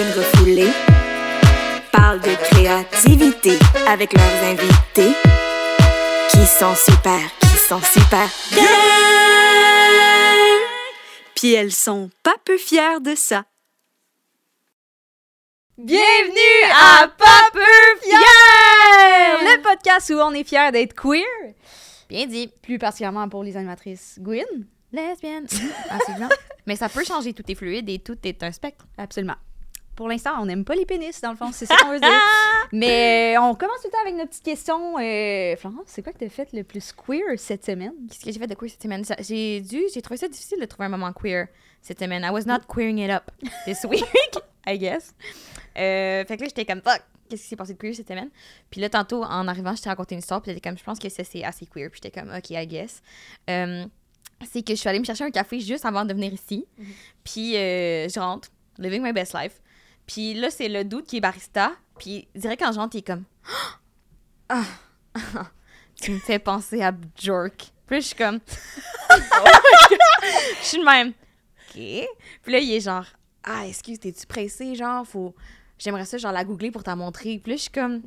queens refoulées parlent de créativité avec leurs invités qui sont super, qui sont super bien. Puis elles sont pas peu fières de ça. Bienvenue à Pas peu fier! Le podcast où on est fiers d'être queer, Bien dit. plus particulièrement pour les animatrices Gwyn. Lesbienne. Absolument. Mais ça peut changer, tout est fluide et tout est un spectre. Absolument. Pour l'instant, on n'aime pas les pénis, dans le fond, c'est ça qu'on veut dire. Mais on commence tout le temps avec nos petites questions. Euh, Florence, c'est quoi que t'as fait le plus queer cette semaine? Qu'est-ce que j'ai fait de queer cette semaine? J'ai dû, j'ai trouvé ça difficile de trouver un moment queer cette semaine. I was not queering it up this week, I guess. Euh, fait que là, j'étais comme, fuck, qu'est-ce qui s'est passé de queer cette semaine? Puis là, tantôt, en arrivant, je t'ai raconté une histoire, puis j'étais comme, je pense que ça, c'est assez queer. Puis j'étais comme, ok, I guess. Euh, c'est que je suis allée me chercher un café juste avant de venir ici. Puis euh, je rentre, living my best life. Puis là, c'est le doute qui est barista. Puis direct quand je rentre, il comme, ah, tu me fais penser à Bjork. Puis je suis comme, je suis de même. OK. Puis là, il est genre, ah, excuse, t'es-tu pressé? Genre, faut. J'aimerais ça, genre, la googler pour t'en montrer. Puis là, je suis comme,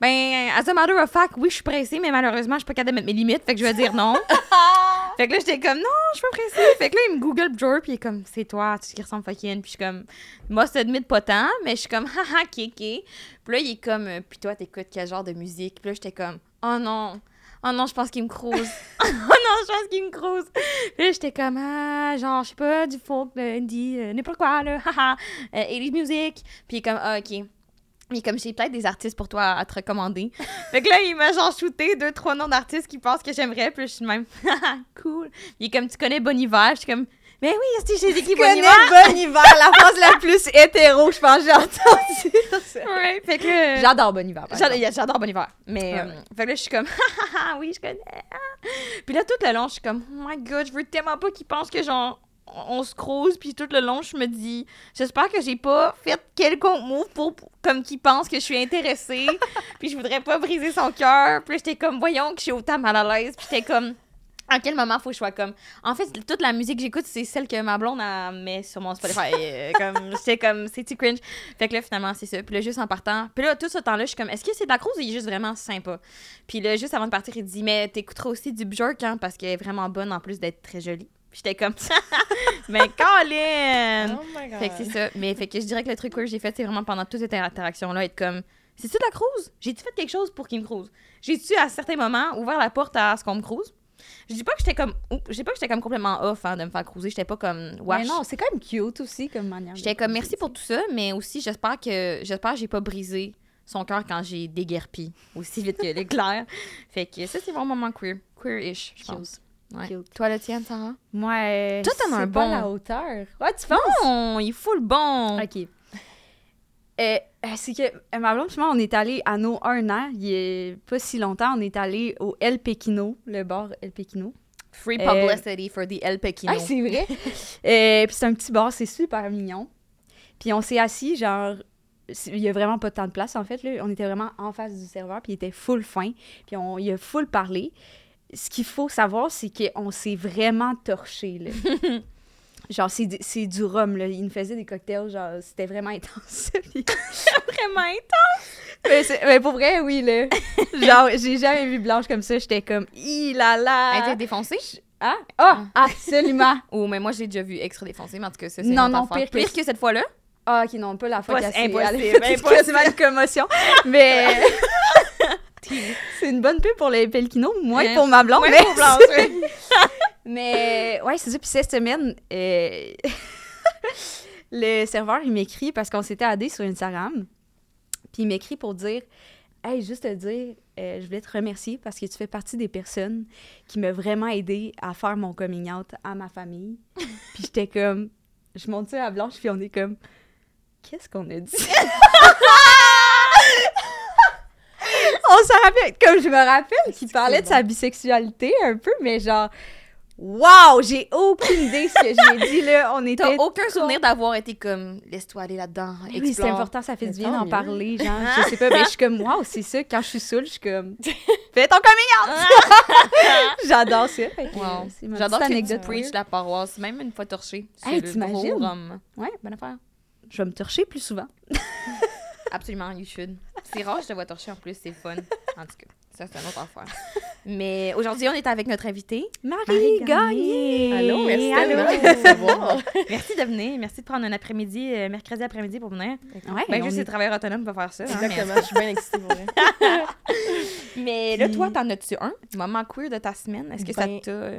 ben, as a matter of fact, oui, je suis pressée, mais malheureusement, je suis pas capable de mettre mes limites. Fait que je vais dire non. fait que là, j'étais comme, non, je suis pas pressée. Fait que là, il me google Bjork, puis il est comme, c'est toi, tu qui ressemble fucking. Puis je suis comme, moi, c'est admis pas tant, mais je suis comme, haha, kéké. Puis là, il est comme, euh, puis toi, t'écoutes quel genre de musique? Puis là, j'étais comme, oh non. Oh non, je pense qu'il me crouse. oh non, je pense qu'il me crouse. Puis là, j'étais comme, ah, genre, je sais pas, du folk, de indie, euh, n'importe quoi, là, haha, euh, 80s music. Puis il est comme, ah, ok. Est comme, j'ai peut-être des artistes pour toi à te recommander. fait que là, il m'a genre shooté deux, trois noms d'artistes qu'il pense que j'aimerais. Puis je suis même, cool. Il est comme, tu connais Bon Hiver? Je suis comme, mais oui, est-ce que j'ai dit qui Bon connais Hiver? Bon Hiver, la phrase la plus hétéro, je pense, que j'ai entendu. Ouais, fait que. J'adore Bon Hiver. par J'adore, Bon Hiver. Mais, Ouais, euh, fait que là, je suis comme, ah oui, je connais. ah. Puis là, tout le long, je suis comme, oh my god, je veux tellement pas qu'ils pensent que genre, on se croise. Puis tout le long, je me dis, j'espère que j'ai pas fait quelconque move pour, pour- comme qu'ils pensent que je suis intéressée. puis je voudrais pas briser son cœur. Puis là, j'étais comme, voyons que je suis autant mal à l'aise. Puis j'étais comme, à quel moment faut que je sois comme. En fait, toute la musique que j'écoute, c'est celle que ma blonde elle met sur mon Spotify. Euh, comme, j'étais comme, c'est-tu cringe? Fait que là, finalement, c'est ça. Puis là, juste en partant. Puis là, tout ce temps-là, je suis comme, est-ce que c'est de la ou il est juste vraiment sympa? Puis là, juste avant de partir, il dit, mais t'écouteras aussi du Bjork, hein, parce qu'elle est vraiment bonne en plus d'être très jolie. J'étais comme, mais Colin! Oh my god. Fait que c'est ça. Mais fait que je dirais que le truc que j'ai fait, c'est vraiment pendant toute cette interaction-là, être comme, c'est-tu de la crouse? J'ai-tu fait quelque chose pour qu'il me crouse? J'ai-tu, à certains moments, ouvert la porte à ce qu'on me crouse? Je dis pas que j'étais comme, je dis pas que j'étais comme complètement off hein, de me faire cruiser. J'étais pas comme, Mais wesh. non, c'est quand même cute aussi comme manière. J'étais comme merci pour tout ça, mais aussi j'espère que j'espère que j'ai pas brisé son cœur quand j'ai déguerpi aussi vite que l'éclair. fait que ça c'est mon moment queer, queer-ish, je pense. Ouais. Cute. Toi le tien, Sarah? Moi, euh, Toi, t'en as c'est un pas bon. la hauteur. Ouais, tu penses? Non, il faut le bon. OK. Euh, euh, c'est que euh, ma blonde, moi, on est allé à nos un an, il y a pas si longtemps, on est allé au El Pequino, le bar El Pequino. Free Euh, publicity for the El Pequino. Ah, c'est vrai? Euh, puis c'est un petit bar, c'est super mignon. Puis on s'est assis, genre, il y a vraiment pas tant de place, en fait, là. On était vraiment en face du serveur, puis il était full fin, puis on, il a full parlé. Ce qu'il faut savoir, c'est qu'on s'est vraiment torché, là. genre, c'est du- c'est du rhum, là. Il nous faisait des cocktails, genre, c'était vraiment intense. Vraiment intense? mais, pour vrai, oui, là. Genre, j'ai jamais vu Blanche comme ça. J'étais comme, il là Elle était défoncée? Ah, ah, absolument. Ou mais moi j'ai déjà vu extra défoncée, mais en tout cas ça c'est Non, non, pire que- pire que cette fois-là? Ah, ok, non, pas la fois qu'elle s'est impossible, a impossible. commotion. Mais c'est une bonne pub pour les Pelkino, moins pour ma blonde. Mais... pour Blanche, oui. mais ouais, c'est ça. Puis cette semaine, euh, le serveur, il m'écrit parce qu'on s'était addé sur Instagram. Puis il m'écrit pour dire Hey, juste te dire, euh, je voulais te remercier parce que tu fais partie des personnes qui m'ont vraiment aidé à faire mon coming out à ma famille. puis j'étais comme, je monte ça à Blanche, puis on est comme, qu'est-ce qu'on a dit? On s'en rappelle, comme je me rappelle qu'il parlait de sa bisexualité un peu, mais genre, Wow! J'ai aucune idée ce que j'ai dit, là. On était... T'as aucun souvenir d'avoir été comme laisse-toi aller là-dedans. Oui, c'est important, ça fait du bien d'en parler, genre. Je sais pas, mais je suis comme, wow, c'est ça. Quand je suis saoule, je suis comme, fais ton coming out! J'adore ça. Wow. J'adore que tu anecdote. preach la paroisse, même une fois torchée. Hey, t'imagines? Ouais. Bonne affaire. je vais me torcher plus souvent. Absolument, you should. C'est rare, je te vois torcher en plus, c'est fun. En tout cas, ça, c'est une autre affaire. Mais aujourd'hui, on est avec notre invitée. Marie, Marie Gagné! Allô, merci Allô. de. Merci de venir. Merci de prendre un après-midi, euh, mercredi après-midi pour venir. Ouais, Ben, juste est- les travailleurs autonomes peuvent faire ça. hein, mais- Exactement, je suis bien excitée pour vrai. Mais là, toi, t'en as-tu un? Moment queer de ta semaine? Est-ce que ça Ben, t'a.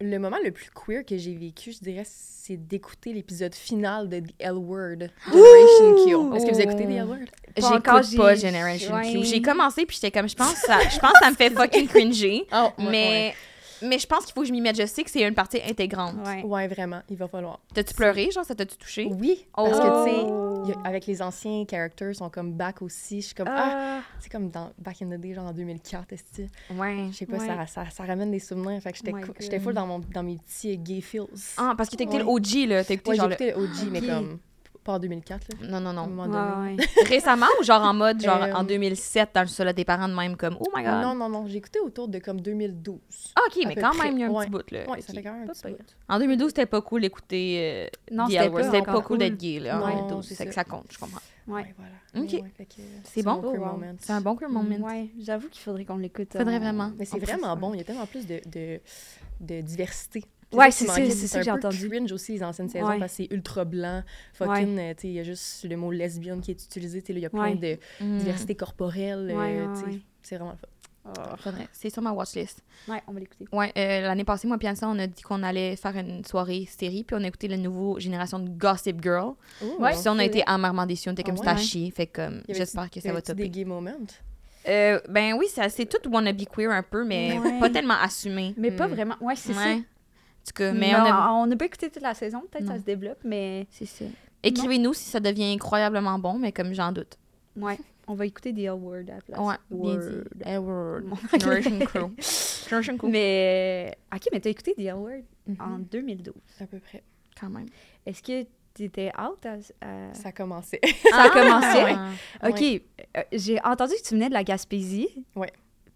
Le moment le plus queer que j'ai vécu, je dirais, c'est d'écouter l'épisode final de The L Word, Generation Q. Est-ce que vous écoutez The L Word? J'écoute pas j'ai- Generation ouais. Q. J'ai commencé, puis j'étais comme, je pense, ça, je pense que ça me fait fucking cringer. Oh, mais, mais je pense qu'il faut que je m'y mette. Je sais que c'est une partie intégrante. Ouais. Ouais, vraiment, il va falloir. T'as-tu pleuré? Genre, ça t'a-tu touché? Oui, parce que, tu sais, Oh. avec les anciens characters, sont comme back aussi. Je suis comme, ah, Ah, c'est comme dans Back in the Day, genre en 2004, est-ce que- Ouais. Je sais pas, Ouais. ça, ça, ça ramène des souvenirs. Fait que j'étais Oh full dans, mon, dans mes petits gay feels. Ah, parce que t'as écouté Ouais. le OG, là. T'as écouté ouais, j'ai genre écouté le OG, mais Ok. comme pas en 2004, là. Non, non, non. ouais, ouais. Récemment ou genre en mode, genre Euh, en 2007, dans le sol des parents de même, comme, oh my god. Non, non, non, j'ai écouté autour de comme 2012. Ah, ok, mais quand près. même, il y a un Ouais. petit bout, là. Ouais, ça fait quand même un Pas petit bout. En 2012, c'était pas cool d'écouter. euh, Non, c'était pas cool cool. d'être gay, là, en Non, 2012. c'est que ça. compte, je comprends. Ouais. Ouais, voilà. Ok. Ouais, C'est bon? C'est un bon queer moment. Ouais, j'avoue qu'il faudrait qu'on l'écoute. Faudrait en- vraiment. Mais c'est vraiment ouais. bon. Il y a tellement plus de, de, de diversité. Ouais, c'est ça, c'est ça que j'ai entendu. cringe aussi, les anciennes saisons, Ouais. parce que c'est ultra blanc. Fucking, euh, tu sais, il y a juste le mot lesbienne qui est utilisé. Il y a plein Ouais. de Mm. diversité corporelle. euh, Ouais, ouais, ouais. C'est vraiment le fun. Faudrait. C'est sur ma watchlist. Ouais, on va l'écouter. Ouais, euh, l'année passée, moi et Piança, on a dit qu'on allait faire une soirée série, puis on a écouté la nouvelle génération de Gossip Girl. Ouais. Puis ça, on a été amèrement déçus. On était Ah comme ouais? à chier. Fait comme, j'espère que ça va avait-tu des topper. gay moments? Euh, ben oui, c'est c'est tout wannabe queer un peu, mais Ouais. pas tellement assumé. Mais pas Hmm. vraiment. Ouais, c'est Ouais. ça. En tout cas, mais on a... on n'a pas écouté toute la saison. Peut-être que ça se développe, mais C'est ça. Écrivez-nous si ça devient incroyablement bon, mais comme j'en doute. ouais. On va écouter The L Word à la place. Ouais, bien Word. dit. L-word. Generation Crew. Generation Crew. Mais. Ok, mais t'as écouté The L Word Mhm. en 2012. À peu près. Quand même. Est-ce que t'étais out à. à- Ça commençait. Ça a commencé? Ah! Ok, euh, j'ai entendu que tu venais de la Gaspésie. Ouais.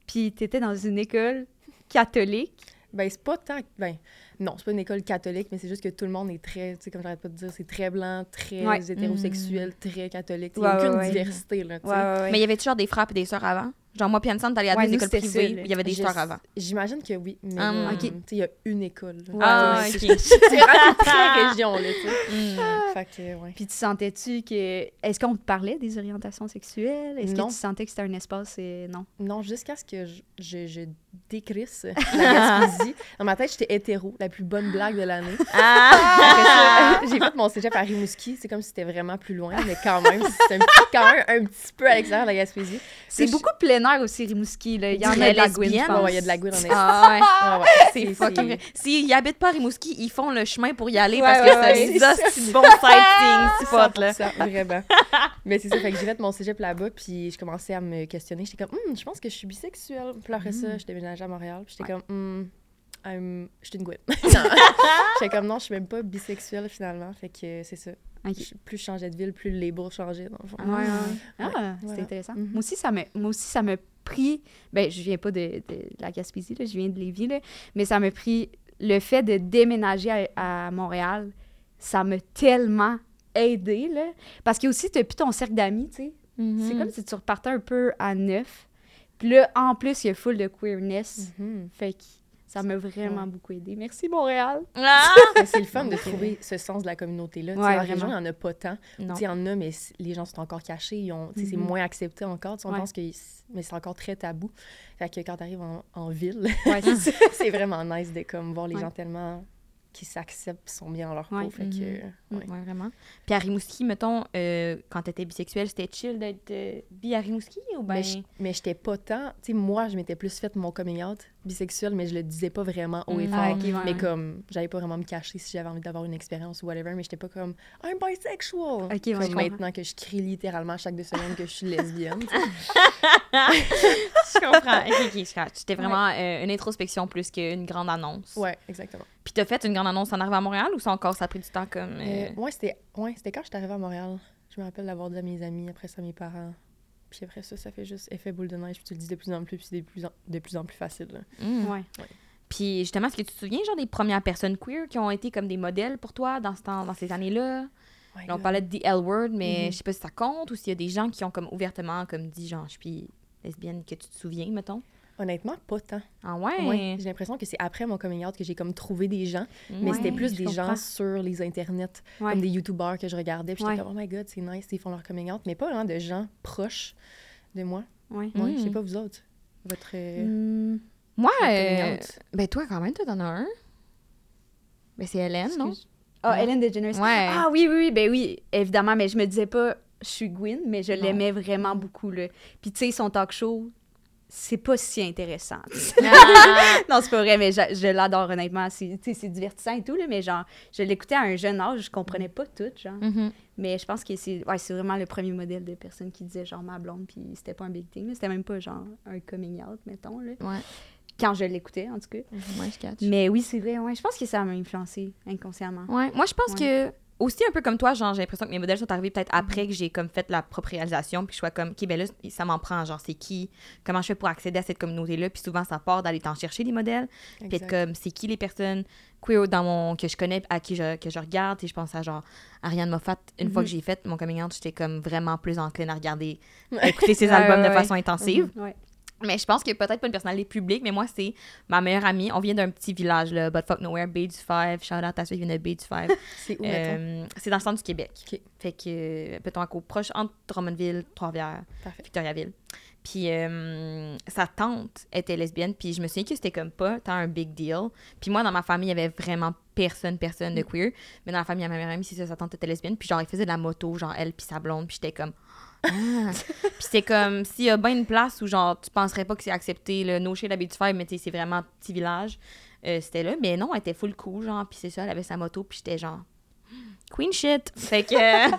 Puis t'étais dans une école catholique. Ben, c'est pas tant. Ben, non, c'est pas une école catholique, mais c'est juste que tout le monde est très, tu sais, comme j'arrête pas de dire, c'est très blanc, très Ouais. hétérosexuel, très catholique. Il Ouais, n'y a aucune ouais, ouais. diversité, là, tu sais. ouais. Mais il y avait toujours des frères et des sœurs avant? Genre, moi, Pianson, t'allais à nous, écoles privées, il y avait des Je- sœurs avant. J'imagine que oui, mais tu sais, il y a une école. Ah, ok. C'est vraiment très région, là, tu sais. Fait que, ouais. Puis tu sentais-tu que. Est-ce qu'on te parlait des orientations sexuelles? Est-ce que tu sentais que c'était un espace et non? Non, jusqu'à ce que je, je, je décrisse la Gaspésie. Dans ma tête, j'étais hétéro, la plus bonne blague de l'année. Ça, j'ai fait mon cégep à Rimouski. C'est comme si c'était vraiment plus loin, mais quand même, c'est un petit, quand même un petit peu à l'extérieur de la Gaspésie. C'est je- beaucoup plein air aussi, Rimouski. Là. Il y en a de la je pense. ouais, il y a de la gouine en effet. Ah ouais. Ouais, ouais. C'est C'est- fucking vrai. S'ils habitent pas à Rimouski, ils font le chemin pour y aller parce que c'est de bon sightseeing spot, là. 100%, vraiment. Mais c'est ça, fait que j'ai fait mon cégep là-bas, puis je commençais à me questionner. J'étais comme, Hum, je pense que je suis bisexuelle. Puis après ça, je déménageais à Montréal, j'étais comme, Hum, I'm- je suis une gouette. j'étais comme, non, je suis même pas bisexuelle finalement. Fait que c'est ça. Ok. Je- Plus je changeais de ville, plus le label changeait, dans le fond. Ouais, ouais. Ah, Ouais, c'est voilà. intéressant. Mhm. Moi aussi, ça m'a moi aussi ça m'a pris ben je viens pas de, de la Gaspésie là, je viens de Lévis là, mais ça m'a pris le fait de déménager à, à Montréal, ça m'a tellement aidé là parce que aussi t'as plus ton cercle d'amis, tu sais. Mm-hmm. C'est comme si tu repartais un peu à neuf. Puis là en plus, il y a full de queerness. Mhm. Fait que ça m'a vraiment Ouais. beaucoup aidé. Merci Montréal. Ah! C'est le fun de trouver ce sens de la communauté-là. Ouais, en région, vraiment. il n'y en a pas tant. Il y en a, mais les gens sont encore cachés. Ils ont, C'est Mhm. moins accepté encore. On Ouais. pense que mais c'est encore très tabou. Fait que quand tu arrives en, en ville, Ouais, c'est vraiment nice de comme, voir les Ouais. gens tellement qui s'acceptent sont bien dans leur peau. Ouais. Fait que, Mhm. ouais. Ouais, vraiment. Puis à Rimouski, mettons, euh, quand t'étais bisexuelle, c'était chill d'être euh, bi à Rimouski ou ben... Mais j'étais pas tant. Tu sais, moi, je m'étais plus fait mon coming out bisexuel, mais je le disais pas vraiment haut et fort. Ah, ouais, Mais ouais. comme, j'allais pas vraiment me cacher si j'avais envie d'avoir une expérience ou whatever, mais j'étais pas comme I'm bisexual. Ok, ouais, comme maintenant que je crie littéralement chaque deux semaines que je suis lesbienne. je comprends. Ok, ok, je comprends. C'était vraiment euh, une introspection plus qu'une grande annonce. ouais, exactement. Puis t'as fait une grande annonce en arrivant à Montréal ou ça encore, ça a pris du temps comme... euh, Euh, ouais, c'était ouais, quand je suis arrivée à Montréal? Je me rappelle d'avoir dit à mes amis, après ça, mes parents. Puis après ça, ça fait juste effet boule de neige, puis tu le dis de plus en plus, puis c'est de plus en, de plus, en plus facile. là. hmm. Ouais. Puis justement, est-ce que tu te souviens, genre, des premières personnes queer qui ont été comme des modèles pour toi dans, ce temps, dans ces années-là? On parlait de The L Word, mais Mhm. je sais pas si ça compte ou s'il y a des gens qui ont comme ouvertement comme dit genre je suis lesbienne que tu te souviens mettons? Honnêtement, pas tant. Ah ouais? Ouais, J'ai l'impression que c'est après mon coming out que j'ai comme trouvé des gens, mais Ouais, c'était plus des gens sur les internets, Ouais. comme des youtubeurs que je regardais, puis j'étais comme oh my god, c'est nice, ils font leur coming out, mais pas vraiment de gens proches de moi. Ouais. Moi, je sais Mm. pas vous autres. Votre Hmm. Moi, votre euh, coming out. ben toi quand même, toi t'en as un. Ben c'est Hélène, non? Ah, Ellen DeGeneres. Ouais. Ah oui, oui, oui, ben oui, évidemment, mais je me disais pas, je suis Gwyn, mais je l'aimais vraiment beaucoup, là. Puis tu sais, son talk show, c'est pas si intéressant. Ah. non, c'est pas vrai, mais je, je l'adore honnêtement. C'est c'est divertissant et tout, là, mais genre, je l'écoutais à un jeune âge, je comprenais pas tout, genre. Mhm. Mais je pense que c'est ouais, c'est vraiment le premier modèle de personne qui disait genre ma blonde, puis c'était pas un big thing, là. c'était même pas genre un coming out, mettons, là. Ouais. Quand je l'écoutais, en tout cas. Ouais, je catch. Mais oui, c'est vrai, ouais, je pense que ça m'a influencé inconsciemment. Ouais, moi je pense que aussi un peu comme toi, genre j'ai l'impression que mes modèles sont arrivés peut-être après que j'ai comme fait la propre réalisation puis je sois comme OK ben là ça m'en prend genre c'est qui comment je fais pour accéder à cette communauté là puis souvent ça part d'aller t'en chercher des modèles puis être comme c'est qui les personnes queer dans mon que je connais à qui je, que je regarde et je pense à genre Ariane Moffat une fois Mhm. que j'ai fait mon coming out j'étais comme vraiment plus encline à regarder à écouter ses albums ouais, de façon intensive Ouais. Mais je pense que peut-être pas une personnalité publique, mais moi, c'est ma meilleure amie. On vient d'un petit village, là, But Fuck Nowhere, Bay du Five. Shout out à ceux qui viennent de Bay du Five. C'est où? Euh, c'est dans le centre du Québec. Fait que, mettons, à proche entre Drummondville, Trois-Rivières. Victoriaville. Puis euh, sa tante était lesbienne, puis je me souviens que c'était comme pas tant un big deal. Puis moi, dans ma famille, il y avait vraiment personne, personne de queer. Mais dans la famille à ma meilleure amie, c'est ça, sa tante était lesbienne. Puis genre, elle faisait de la moto, genre elle puis sa blonde. Puis j'étais comme... Ah. c'est comme s'il y a bien une place où genre tu penserais pas que c'est accepté le no shade Five, mais tu sais, c'est vraiment petit village. euh, c'était là, mais non, elle était full cool, genre, puis c'est ça, elle avait sa moto, puis j'étais genre queen shit. Fait que euh,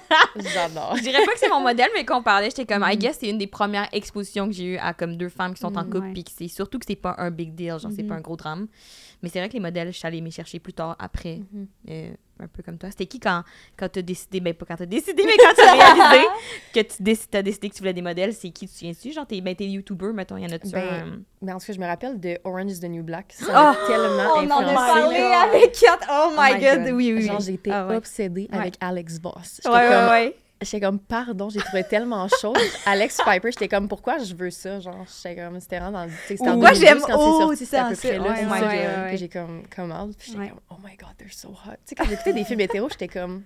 J'adore. je dirais pas que c'est mon modèle, mais qu'on parlait, j'étais comme, I guess, c'est une des premières expositions que j'ai eues à comme deux femmes qui sont en Mm, couple, puis c'est surtout que c'est pas un big deal, genre, c'est pas un gros drame. Mais c'est vrai que les modèles, je suis allée m'y chercher plus tard, après, Mhm. euh, un peu comme toi. C'était qui quand, quand t'as décidé, ben pas quand t'as décidé, mais quand t'as réalisé que tu déc- t'as décidé que tu voulais des modèles, c'est qui tu souviens-tu? Genre, t'es, ben, YouTuber, mettons, il y en a-tu Ben, un? Mais en tout cas, je me rappelle de Orange is the New Black. Ça m'a tellement On en a influencé. parlé avec Kat. Oh my, my god. God. oui, oui. Genre, j'étais Ah ouais. obsédée Ouais. avec Alex Voss. J'étais Ouais, comme, ouais, ouais. J'étais comme, pardon, j'ai trouvé tellement chaud. Alex Piper, j'étais comme, pourquoi je veux ça? Genre, j'étais comme, c'était vraiment dans C'était en Moi, 2012 j'aime quand c'est sorti, c'était à peu près ça. là, j'ai comme, come out. Puis j'étais comme, oh my god, they're so hot. Tu sais, quand j'écoutais des films hétéros, j'étais comme,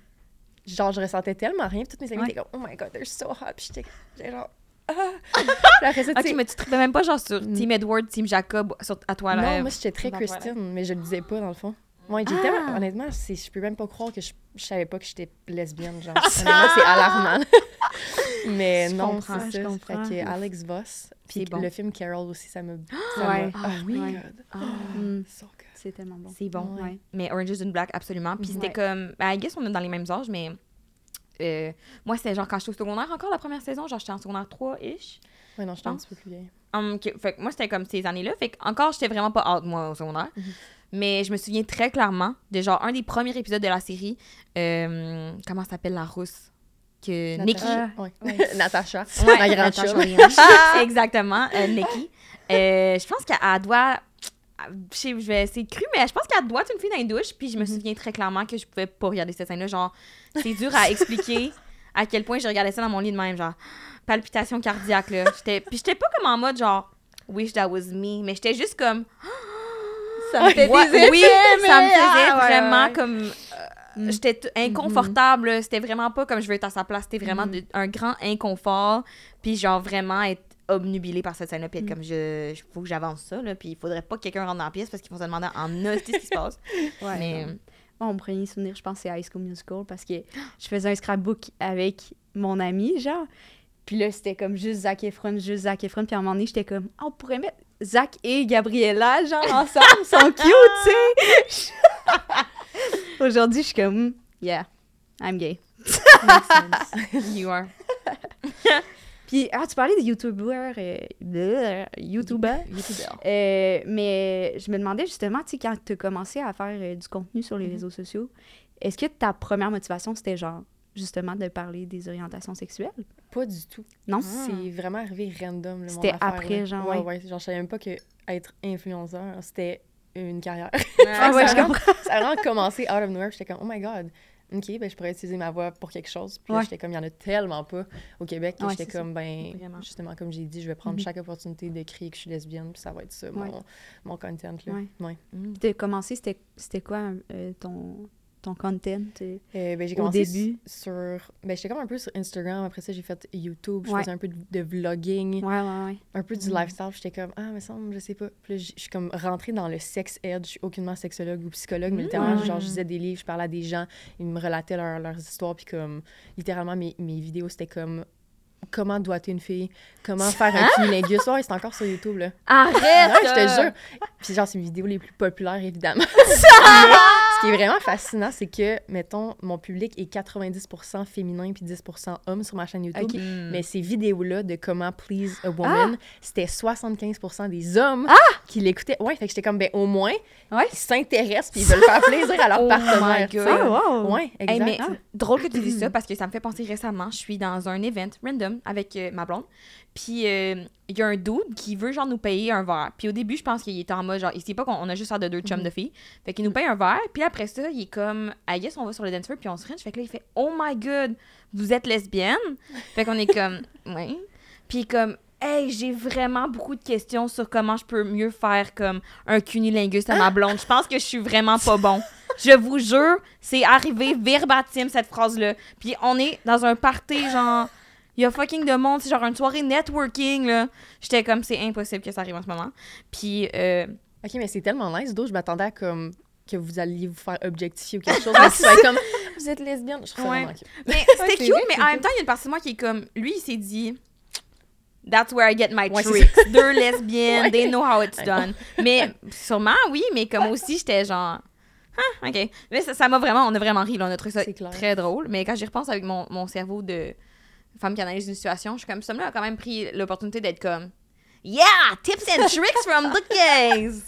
genre, je ressentais tellement rien. Puis toutes mes amies étaient comme, oh my god, they're so hot. Puis j'étais genre, ah. Après ça, tu Ok, mais tu te même pas genre sur Mm. Team Edward, Team Jacob, sur, à toi Non, là. moi, j'étais très. Christine, mais je le disais pas, dans le fond. Moi, j'étais, Ah! honnêtement, c'est, je peux même pas croire que je, je savais pas que j'étais lesbienne, genre. honnêtement, c'est alarmant. mais Je non, c'est je ça. comprends. Fait que Alex Voss, puis bon. le film Carol aussi, ça me... Ça Ouais. Ah oh oui. God. Ah. Mm, So good. C'est tellement bon. C'est bon. Ouais. Ouais. Mais Orange is the New Black, absolument. Puis c'était Ouais. comme. Ben, I guess on est dans les mêmes âges, mais. euh, moi, c'était genre quand j'étais au secondaire encore, la première saison, genre j'étais en secondaire 3-ish. Ouais, non, je suis un pense. petit peu plus vieille. Hum, fait que moi, c'était comme ces années-là. Fait que encore, j'étais vraiment pas out, moi, au secondaire. Mhm. Mais je me souviens très clairement de genre un des premiers épisodes de la série. euh, comment s'appelle la rousse? Que Nikki? Natacha. Ouais. Natacha. Ouais, Ma grande Natasha chum. Williams. Exactement, euh, Nikki. Euh, je pense qu'elle doit. Je, sais, je vais essayer de cru, mais je pense qu'elle doit être une fille dans les douches. Puis je me souviens très clairement que je pouvais pas regarder cette scène-là. Genre, c'est dur à expliquer à quel point je regardais ça dans mon lit de même. Genre, palpitation cardiaque, là. J'étais- Puis j'étais pas comme en mode genre, wish that was me. Mais j'étais juste comme. Ça me fait des oui, mais- ça me faisait Ah, vraiment ouais. comme. euh, Mm. J'étais inconfortable. C'était vraiment pas comme je veux être à sa place. C'était vraiment Mm. de- un grand inconfort. Puis, genre, vraiment être obnubilé par cette scène-là. Puis, être Mm. comme, je, je- faut que j'avance ça. Là. Puis, il faudrait pas que quelqu'un rentre dans la pièce parce qu'ils vont se demander en hostie ce qui se passe. Ouais, Mais, non. Moi, mon premier souvenir, je pense, c'est High School Musical parce que je faisais un scrapbook avec mon ami, genre. Puis là, c'était comme juste Zac Efron, juste Zac Efron. Puis à un moment donné, j'étais comme, Ah, on pourrait mettre Zac et Gabriella, genre, ensemble. Sont cute, tu sais. Aujourd'hui, je suis comme, yeah, I'm gay. you are. Puis, ah, tu parlais de YouTuber, euh, bleu, YouTuber. Euh, mais je me demandais justement, tu sais, quand tu as commencé à faire euh, du contenu sur les Mhm. réseaux sociaux, est-ce que ta première motivation, c'était genre, justement, de parler des orientations sexuelles? Pas du tout. Non? C'est vraiment arrivé random. C'était après, là. genre, Ouais, ouais. Genre, je savais même pas que être influenceur, c'était une carrière. Ah ouais, ça je comprends. ça a vraiment commencé out of nowhere. J'étais comme, oh my god, OK, ben je pourrais utiliser ma voix pour quelque chose. Puis Ouais. j'étais comme, il y en a tellement pas au Québec que Ouais, j'étais ça. comme, ben, Vraiment. justement, comme j'ai dit, je vais prendre Mhm. chaque opportunité de crier que je suis lesbienne, puis ça va être ça, mon, Ouais. mon content, là. Ouais. Ouais. Mm. Puis de commencer, c'était c'était quoi euh, ton, ton content? euh? Ben, j'ai Au commencé début? sur... Ben, j'étais comme un peu sur Instagram. Après ça, j'ai fait YouTube. Je Ouais. faisais un peu de, de vlogging, Ouais, ouais, ouais. un peu du Mhm. lifestyle. J'étais comme, ah, mais ça, je sais pas. Puis je suis comme rentrée dans le sex ed. Je suis aucunement sexologue ou psychologue, mais littéralement, Ouais. genre, je lisais des livres, je parlais à des gens, ils me relataient leur- leurs histoires. Puis comme, littéralement, mes, mes vidéos, c'était comme comment doiter une fille, comment faire un cunilingus? Ouais, c'est encore sur YouTube, là. Arrête! Je te jure. Puis genre, c'est mes vidéos les plus populaires, évidemment. Ce qui est vraiment fascinant, c'est que, mettons, mon public est 90% féminin puis 10% homme sur ma chaîne YouTube. Ok. Mm. Mais ces vidéos-là de comment please a woman, c'était 75% des hommes Ah! qui l'écoutaient. Ouais, fait que j'étais comme, ben au moins, Ouais. ils s'intéressent puis ils veulent faire plaisir à leur Oh partenaire. my. God. Ah, wow! Ouais, exact. Hey, mais Ah. drôle que tu dises ça parce que ça me fait penser récemment, je suis dans un event random avec euh, ma blonde. Puis euh, il y a un dude qui veut genre nous payer un verre. Puis au début, je pense qu'il était en mode genre, il sait pas qu'on on a juste l'air de deux chums de filles. Fait qu'il nous paye un verre. Puis après ça, il est comme, I guess on va sur le dance floor puis on se range. Fait que là, il fait, oh my god, vous êtes lesbienne? Fait qu'on est comme, oui. Puis il est comme, hey, j'ai vraiment beaucoup de questions sur comment je peux mieux faire comme un cunilingus à ma blonde. Je pense que je suis vraiment pas bon. Je vous jure, c'est arrivé verbatim cette phrase-là. Puis on est dans un party, genre. Il y a fucking de monde, c'est genre une soirée networking, là. J'étais comme, c'est impossible que ça arrive en ce moment. Puis, euh, Ok, mais c'est tellement nice. D'autres, je m'attendais à comme que vous alliez vous faire objectifier ou quelque chose. mais fais comme, vous êtes lesbienne. Je trouve ça Ouais. vraiment cute. mais c'était c'est cute, vrai, mais c'est en même temps, il y a une partie de moi qui est comme, lui, il s'est dit, that's where I get my Ouais, c'est tricks. Deux lesbiennes, Ouais. they know how it's done. Mais sûrement, oui, mais comme aussi, j'étais genre, ah, ok. Mais ça m'a vraiment, on a vraiment ri, là, on a trouvé ça C'est très drôle. Mais quand j'y repense avec mon, mon cerveau de femme qui analyse une situation, je suis comme, ça a quand même pris l'opportunité d'être comme, yeah, tips and tricks from the gays.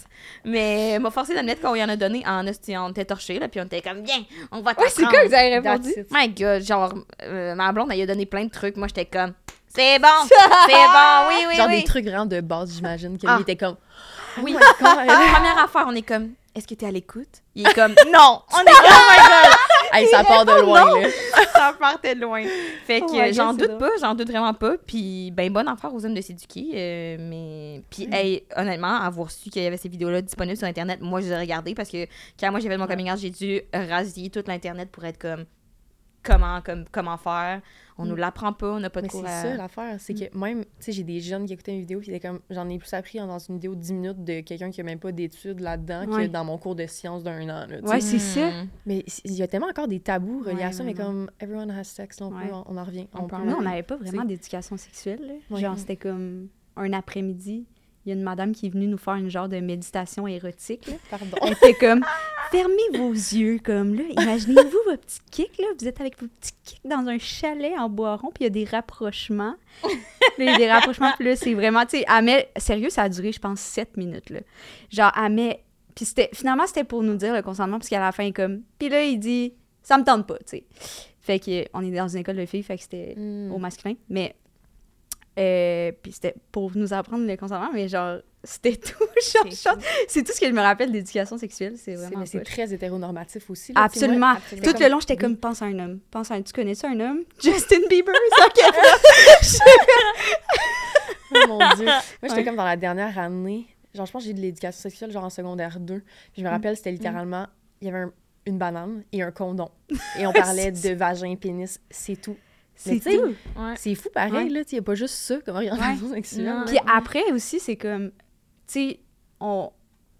Mais m'a forcé d'admettre qu'on y en a donné en on était torchés, là, puis on était comme, bien, on va Ouais, c'est t'apprendre. quoi que vous avez répondu? My God, genre, euh, ma blonde, elle a donné plein de trucs. Moi, j'étais comme, c'est bon, c'est bon, oui, oui, Genre oui. des trucs vraiment de base, j'imagine, que Ah. lui était comme, Oui. Oh my God. La première affaire, on est comme, est-ce que t'es à l'écoute? Il est comme, non! On est oh my God! hey, ça part de loin, là. Ça partait de loin. Fait que Oh euh, j'en doute drôle. pas, j'en doute vraiment pas. Puis, ben, bonne affaire aux hommes de s'éduquer. euh, mais, puis, hey, honnêtement, avoir su qu'il y avait ces vidéos-là disponibles sur Internet, moi, je les ai regardées parce que quand moi j'ai fait mon coming out, j'ai dû rasier toute l'Internet pour être comme, comment, comme, comment faire. On nous l'apprend pas, on n'a pas de Mais c'est à- ça l'affaire, c'est que même, tu sais, j'ai des jeunes qui écoutaient une vidéo, puis étaient comme, j'en ai plus appris dans une vidéo de 10 minutes de quelqu'un qui a même pas d'études là-dedans Ouais. que dans mon cours de sciences d'un an, là. Ouais, c'est ça. Hmm. Mais il y a tellement encore des tabous reliés Ouais, à ça, mais comme everyone has sex, on, peut, on, on en revient. On peut en Nous, on Ouais. n'avait pas vraiment d'éducation sexuelle. Genre, c'était comme un après-midi. Il y a une madame qui est venue nous faire une genre de méditation érotique. là. Pardon. Elle était comme fermez vos yeux comme là. Imaginez-vous vos petits kicks là. Vous êtes avec vos petits kicks dans un chalet en bois rond, puis il y a des rapprochements. Puis il y a des rapprochements, là, c'est vraiment, tu sais, elle met, sérieux, ça a duré, je pense, sept minutes, là. Genre, elle met, puis c'était, finalement, c'était pour nous dire le consentement, parce qu'à la fin, il est comme, puis là, il dit, ça me tente pas, tu sais. Fait que, on est dans une école de filles, fait que c'était Mm. au masculin, mais, euh, puis c'était pour nous apprendre le consentement, mais genre, c'était tout, genre, C'est genre, c'est tout ce que je me rappelle d'éducation sexuelle, c'est vraiment mais c'est très hétéronormatif aussi. là, Absolument. moi, Absolument. Tout comme- le long, j'étais oui. comme, pense à un homme. Pense à un, tu connais ça, un homme? Justin Bieber, ça, Oh mon Dieu. Moi, j'étais Ouais. comme dans la dernière année. Genre, je pense que j'ai eu de l'éducation sexuelle, genre en secondaire 2. Puis je me rappelle, c'était littéralement, il y avait un- une banane et un condom. Et on parlait de vagin, pénis, c'est tout. C'est tout. Ouais. C'est fou pareil, Ouais. là. Il n'y a pas juste ça comme orientation sexuelle. Puis après aussi, c'est comme, sais, on,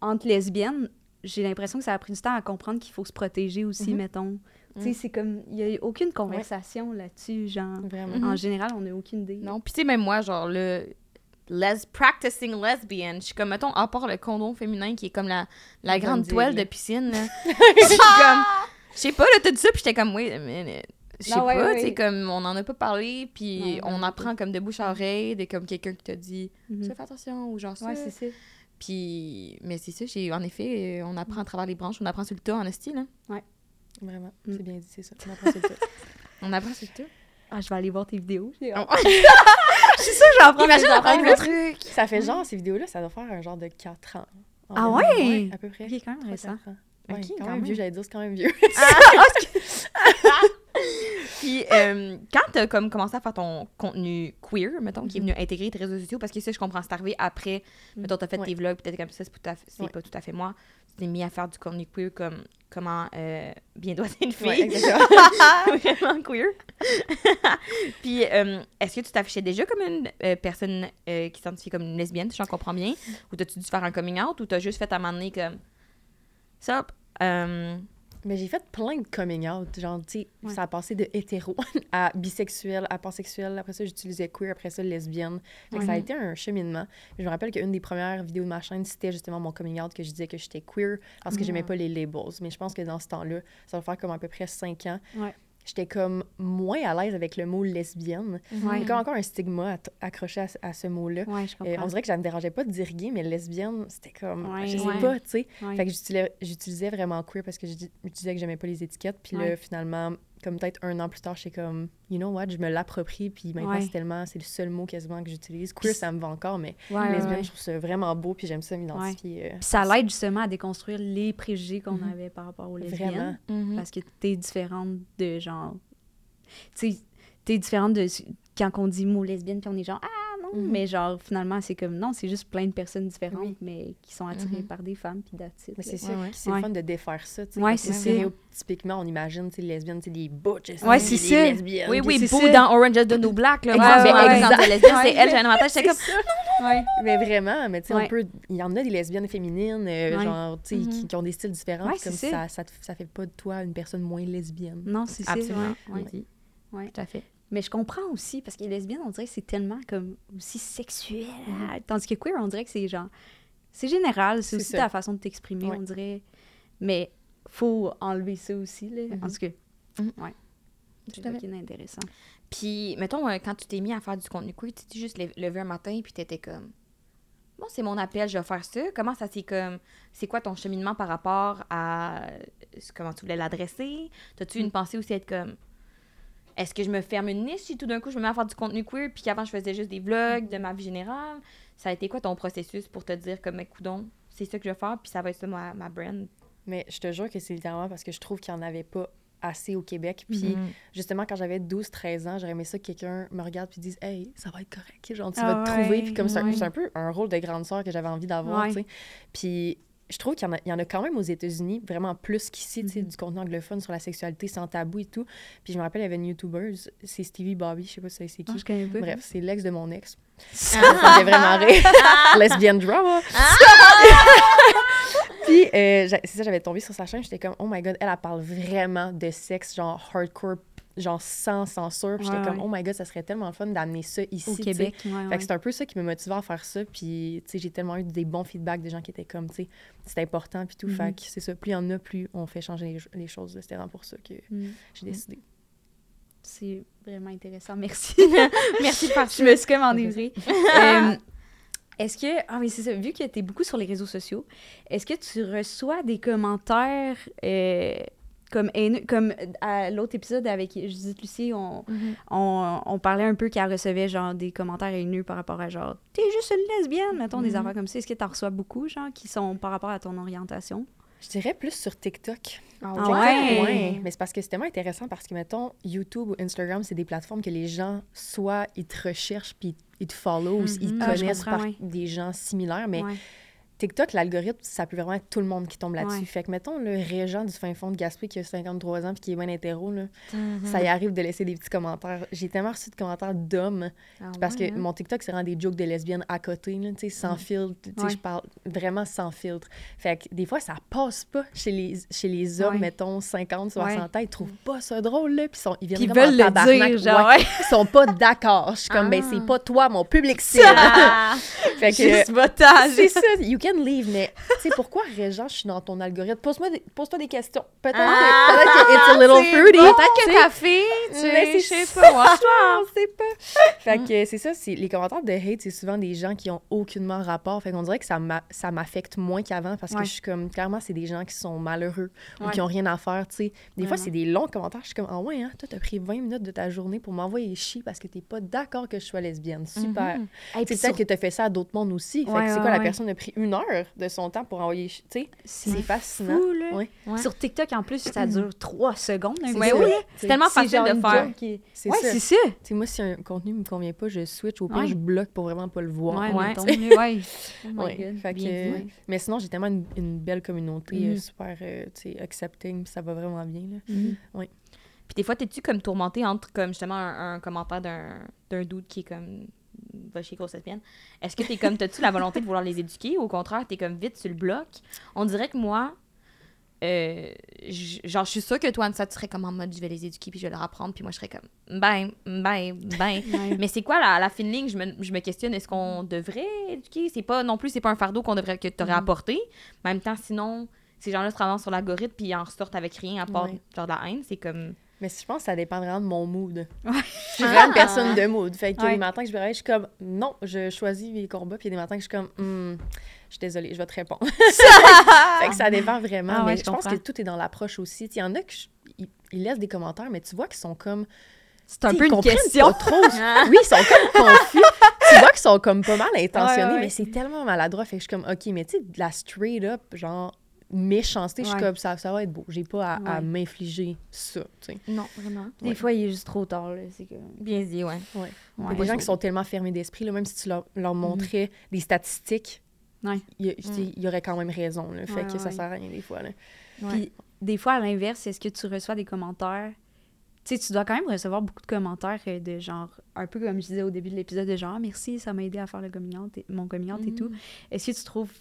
entre lesbiennes, j'ai l'impression que ça a pris du temps à comprendre qu'il faut se protéger aussi, Mhm. mettons. Tu sais, Mhm. c'est comme, il n'y a aucune conversation là-dessus, genre. Vraiment. Mhm. En général, on n'a aucune idée. Non, puis tu sais, même moi, genre, le les practicing lesbian, je suis comme, mettons, à part le condom féminin qui est comme la, la grande toile de piscine, là. Je suis comme, je sais pas, là, dit ça, puis j'étais comme, oui, mais je sais Non, ouais, pas, ouais, tu sais, ouais. comme, on en a pas parlé, puis on apprend comme de bouche à oreille, de comme quelqu'un qui t'a dit, Mhm. ça, fais attention, ou genre ça. Ouais, c'est ça. Puis, mais c'est ça, j'ai, en effet, on apprend à travers les branches, on apprend sur le tas, en style, là. Vraiment. Mm. C'est bien dit, c'est ça. On apprend sur le tas. On apprend sur le tas. Ah, je vais aller voir tes vidéos. Oh. Je suis sûre que j'en prends Imagine apprendre le truc. Ça fait genre, ces vidéos-là, ça doit faire un genre de 4 ans. Ah environ. ouais? À peu près. Ok, quand même récent. Ok, Ouais, quand, quand même même. vieux, j'allais dire, c'est quand même vieux. Puis, euh, quand t'as comme commencé à faire ton contenu queer, mettons, qui est venu intégrer tes réseaux sociaux, parce que ça, je comprends, c'est arrivé après, mettons, t'as fait Ouais. tes vlogs, peut-être comme ça, c'est pas, tout à fait- c'est Ouais. pas tout à fait moi. Tu t'es mis à faire du contenu queer comme comment euh, bien doit être une fille. Ouais. Vraiment queer. Puis, euh, est-ce que tu t'affichais déjà comme une euh, personne euh, qui s'identifie comme une lesbienne, si j'en comprends bien? Ou t'as-tu dû faire un coming out? Ou t'as juste fait à un moment donné comme... Ça, Mais j'ai fait plein de coming out. Genre, tu sais, Ouais. ça a passé de hétéro à bisexuel, à pansexuel. Après ça, j'utilisais queer. Après ça, lesbienne. Fait que ça a été un cheminement. Je me rappelle qu'une des premières vidéos de ma chaîne, c'était justement mon coming out que je disais que j'étais queer parce que j'aimais pas les labels. Mais je pense que dans ce temps-là, ça va faire comme à peu près cinq ans. Ouais. J'étais comme moins à l'aise avec le mot lesbienne. Il y a encore un stigma accroché à, ce- à ce mot-là. Ouais, Euh, on dirait que ça me dérangeait pas de dire gay, mais lesbienne, c'était comme. Ouais. je sais Ouais. pas, tu sais. Fait que j'utilisais, j'utilisais vraiment queer parce que je, dis- je disais que j'aimais pas les étiquettes. Puis là, finalement, comme peut-être un an plus tard, j'étais comme, you know what, je me l'approprie. Puis maintenant, Ouais. c'est tellement, c'est le seul mot quasiment que j'utilise. Queer, ça me va encore, mais Ouais, lesbienne, ouais. je trouve ça vraiment beau. Puis j'aime ça m'identifier. euh, Puis ça l'aide justement à déconstruire les préjugés qu'on Mhm. avait par rapport aux lesbiennes. Vraiment. mhm. Parce que t'es différente de genre. Tu sais, t'es différente de. Quand on dit mot lesbienne, puis on est genre, ah Mhm. mais genre, finalement, c'est comme, non, c'est juste plein de personnes différentes, Oui. mais qui sont attirées Mhm. par des femmes, puis Mais là. c'est Ouais, ouais. c'est Ouais. fun de défaire ça. tu sais, Ouais, parce que c'est ça. stéréotypiquement, on imagine, tu sais, lesbiennes, c'est des butches. C'est ça. des lesbiennes. Oui, oui, ça. dans Orange is the New Black, là. Ouais, Moi, ouais, mais ouais. exemple de lesbienne, c'est elle, j'ai un avantage, j'étais comme... Ouais. Mais vraiment, mais tu sais, peut. Il y en a des lesbiennes féminines, euh, Ouais. genre, tu sais, qui, Mhm. qui ont des styles différents. Comme ça, ça, fait pas de toi une personne moins lesbienne. Non, c'est ça. Absolument. Ouais. Tout à fait. Mais je comprends aussi, parce que les lesbiennes, on dirait que c'est tellement comme aussi sexuel. ah, Tandis que queer, on dirait que c'est genre. C'est général, c'est aussi ça. ta façon de t'exprimer, Ouais. on dirait. Mais faut enlever ça aussi, là. En Mhm. tout cas. Mhm. Ouais. C'est à intéressant. Puis, mettons, euh, quand tu t'es mis à faire du contenu queer, tu t'es juste lev- levé un matin, puis t'étais comme... Bon, c'est mon appel, je vais faire ça. Comment ça s'est comme... C'est quoi ton cheminement par rapport à... euh, Comment tu voulais l'adresser? T'as-tu une pensée aussi être comme... Est-ce que je me ferme une niche si tout d'un coup je me mets à faire du contenu queer, puis qu'avant je faisais juste des vlogs de ma vie générale? Ça a été quoi ton processus pour te dire comme, coudon, c'est ça que je vais faire, puis ça va être ça ma, ma brand? Mais je te jure que c'est littéralement parce que je trouve qu'il n'y en avait pas assez au Québec. Puis Mm-hmm. Mhm. justement, quand j'avais 12-13 ans, j'aurais aimé ça que quelqu'un me regarde puis dise Hey, ça va être correct. Genre, tu Ah vas te trouver. Puis comme c'est un- ouais. c'est un peu un rôle de grande sœur que j'avais envie d'avoir, Ouais. tu sais. Puis je trouve qu'il y, en a- il y en a quand même aux États-Unis, vraiment plus qu'ici, tu sais, Mhm. du contenu anglophone sur la sexualité sans tabou et tout. Puis je me rappelle, il y avait une YouTuber, c'est Stevie Bobby, je sais pas si c'est qui. Non, je connais pas. Bref, c'est l'ex de mon ex. Ça me vraiment rire. Lesbian drama. Puis, euh, c'est ça, j'avais tombé sur sa chaîne, j'étais comme, oh my god, elle, elle parle vraiment de sexe, genre hardcore, genre sans censure. Puis j'étais Ouais, comme, oh my god, ça serait tellement fun d'amener ça ici. Au. Québec. Ouais, Fait que c'est un peu ça qui me motivait à faire ça. Puis, tu sais, j'ai tellement eu des bons feedbacks des gens qui étaient comme, tu sais, c'est important, puis tout. Mhm. Fait que c'est ça. Plus il y en a, plus on fait changer les, les choses. C'était vraiment pour ça que Mm. j'ai décidé. C'est vraiment intéressant. Merci. Merci de faire je me suis comme enivrée. Euh, Est-ce que. Ah, mais c'est ça. Vu que tu es beaucoup sur les réseaux sociaux, est-ce que tu reçois des commentaires euh, comme haineux? Comme à l'autre épisode avec Judith Lucie, on, Mhm. on, on parlait un peu qu'elle recevait genre des commentaires haineux par rapport à genre T'es juste une lesbienne, mettons, des Mhm. affaires comme ça. Est-ce que tu en reçois beaucoup, genre, qui sont par rapport à ton orientation? Je dirais plus sur TikTok. Ah TikTok, ouais? ouais? Mais c'est parce que c'est tellement intéressant parce que, mettons, YouTube ou Instagram, c'est des plateformes que les gens, soit ils te recherchent puis ils te follow ou ils Mhm. te Ah, connaissent comprends, par ouais. des gens similaires. Mais Ouais. TikTok, l'algorithme, ça peut vraiment être tout le monde qui tombe là-dessus. Ouais. Fait que, mettons, le régent du fin fond de Gaspé qui a 53 ans puis qui est bien hétéro, là, Mhm. ça y arrive de laisser des petits commentaires. J'ai tellement reçu de commentaires d'hommes Ah parce ouais, que hein? mon TikTok, c'est vraiment des jokes de lesbiennes à côté, là, tu sais, sans filtre. Tu sais, Ouais. je parle vraiment sans filtre. Fait que des fois, ça passe pas chez les, chez les hommes, mettons, 50, 60 ans. Ils trouvent pas ça drôle, là. Puis ils viennent comme en veulent le dire, genre. Ils sont pas d'accord. Je suis comme, ben, Ah. c'est pas toi, mon public cible. Ah! fait que, Juste c'est ça, you can leave, mais tu sais, pourquoi, Régent, je suis dans ton algorithme? Pose-moi des, pose-toi des questions. Peut-être Ah, que, peut-être que it's a little fruity. bon. Peut-être que sais. café, tu Mais sais, c'est je sais pas, watch on sait pas. Fait que c'est ça, c'est les commentaires de hate, c'est souvent des gens qui ont aucunement rapport. Fait qu'on dirait que ça ça m'affecte moins qu'avant parce Ouais. que je suis comme, clairement, c'est des gens qui sont malheureux ou qui ont rien à faire, tu sais. Des fois, c'est des longs commentaires. Je suis comme, ah ouais, hein, toi, t'as pris 20 minutes de ta journée pour m'envoyer chier parce que t'es pas d'accord que je sois lesbienne. Super. Mhm. Hey, C'est peut-être sur- que t'as fait ça à d'autres mondes aussi. Fait Ouais, que c'est quoi, la personne a pris une heure de son temps pour envoyer. Tu sais, c'est fascinant. fou, là. Ouais. Ouais. Sur TikTok, en plus, ça dure trois secondes. C'est Ouais, oui, tellement C'est facile de faire. qui C'est Ouais, ça. c'est ça. Tu sais, moi, si un contenu me convient pas, je switch. Au pire, Ouais. je bloque pour vraiment pas le voir. Ouais, Ouais. mettons, là, ouais. My Ouais. God, Fait que, bien dit. Mais sinon, j'ai tellement une, une belle communauté, euh, Mhm. super, euh, tu sais, accepting, ça va vraiment bien. Là. Mhm. Puis des fois, t'es-tu comme tourmenté entre comme justement un, un commentaire d'un, d'un dude qui est comme va chez grosse lesbienne. Est-ce que t'es comme t'as-tu la volonté de vouloir les éduquer? Ou au contraire t'es comme vite sur le bloc? On dirait que moi, euh, genre je suis sûre que toi, ça tu serais comme en mode je vais les éduquer puis je vais leur apprendre puis moi je serais comme ben ben ben. Mais c'est quoi la, la fine ligne? Je me, je me questionne, est-ce qu'on devrait éduquer? C'est pas non plus, c'est pas un fardeau qu'on devrait que t'aurais Mhm. apporté. Mais en même temps, sinon, ces gens-là se ramassent sur l'algorithme puis ils en ressortent avec rien à part Ouais. genre de la haine. C'est comme. Mais je pense que ça dépend vraiment de mon mood. Ouais. Je suis vraiment une personne de mood. Fait que Ouais. les matins que je me réveille, je suis comme, non, je choisis mes combats. Puis il y a des matins que je suis comme, Hmm, je suis désolée, je vais te répondre. fait que ça dépend vraiment. Ah ouais, mais je je pense que tout est dans l'approche aussi. Il y en a qui ils laissent des commentaires, mais tu vois qu'ils sont comme. C'est un peu une question. pas trop. oui, ils sont comme confus. tu vois qu'ils sont comme pas mal intentionnés, mais c'est tellement maladroit. Fait que je suis comme, OK, mais tu sais, de la straight up, genre, méchanceté, je suis comme, ça, ça va être beau. J'ai pas à, m'infliger ça, tu sais. Non, vraiment. Des Ouais. fois, il est juste trop tard. Là. C'est que... Bien dit, ouais. Ouais. Il y a des gens qui sont tellement fermés d'esprit, là, même si tu leur, leur Mhm. montrais des statistiques, Ouais. il y, aurait quand même raison. Là, fait Ouais, que ça sert à rien des fois. Là. Puis, des fois, à l'inverse, est-ce que tu reçois des commentaires? Tu sais, tu dois quand même recevoir beaucoup de commentaires euh, de genre, un peu comme je disais au début de l'épisode, de genre, Ah, merci, ça m'a aidé à faire le coming out et- mon coming out et tout. Est-ce que tu trouves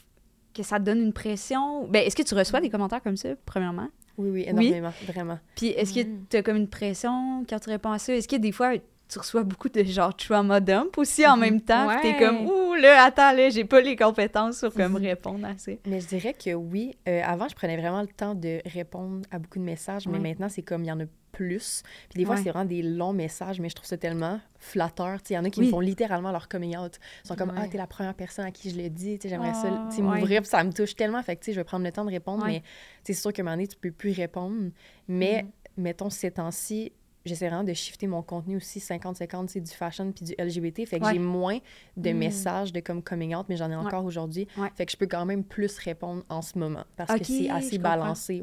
que ça te donne une pression? Ben, est-ce que tu reçois des commentaires comme ça, premièrement? Oui, oui, énormément, vraiment. Puis est-ce que Mm. tu as comme une pression quand tu réponds à ça? Est-ce que des fois, tu reçois beaucoup de genre trauma dump aussi en même temps? Puis t'es Ouais. comme, ouh, là, attends, là, j'ai pas les compétences pour comme répondre à ça. Mais je dirais que oui. Euh, avant, je prenais vraiment le temps de répondre à beaucoup de messages, mais Ouais. maintenant, c'est comme il y en a plus. Puis des fois, Ouais. c'est vraiment des longs messages, mais je trouve ça tellement flatteur. Il y en a qui Oui. me font littéralement leur coming out. Ils sont comme Ouais. Ah, t'es la première personne à qui je le dis. J'aimerais Oh, ça sais, ouais. m'ouvrir, ça me touche tellement. Fait que je vais prendre le temps de répondre, mais c'est sûr qu'à un moment donné, tu peux plus répondre. Mais Mm-hmm. mettons, ces temps-ci, j'essaie vraiment de shifter mon contenu aussi 50-50, c'est du fashion puis du LGBT. Fait que Ouais. j'ai moins de Mm. messages de comme coming out, mais j'en ai Ouais. encore aujourd'hui. Ouais. Fait que je peux quand même plus répondre en ce moment parce que c'est assez balancé.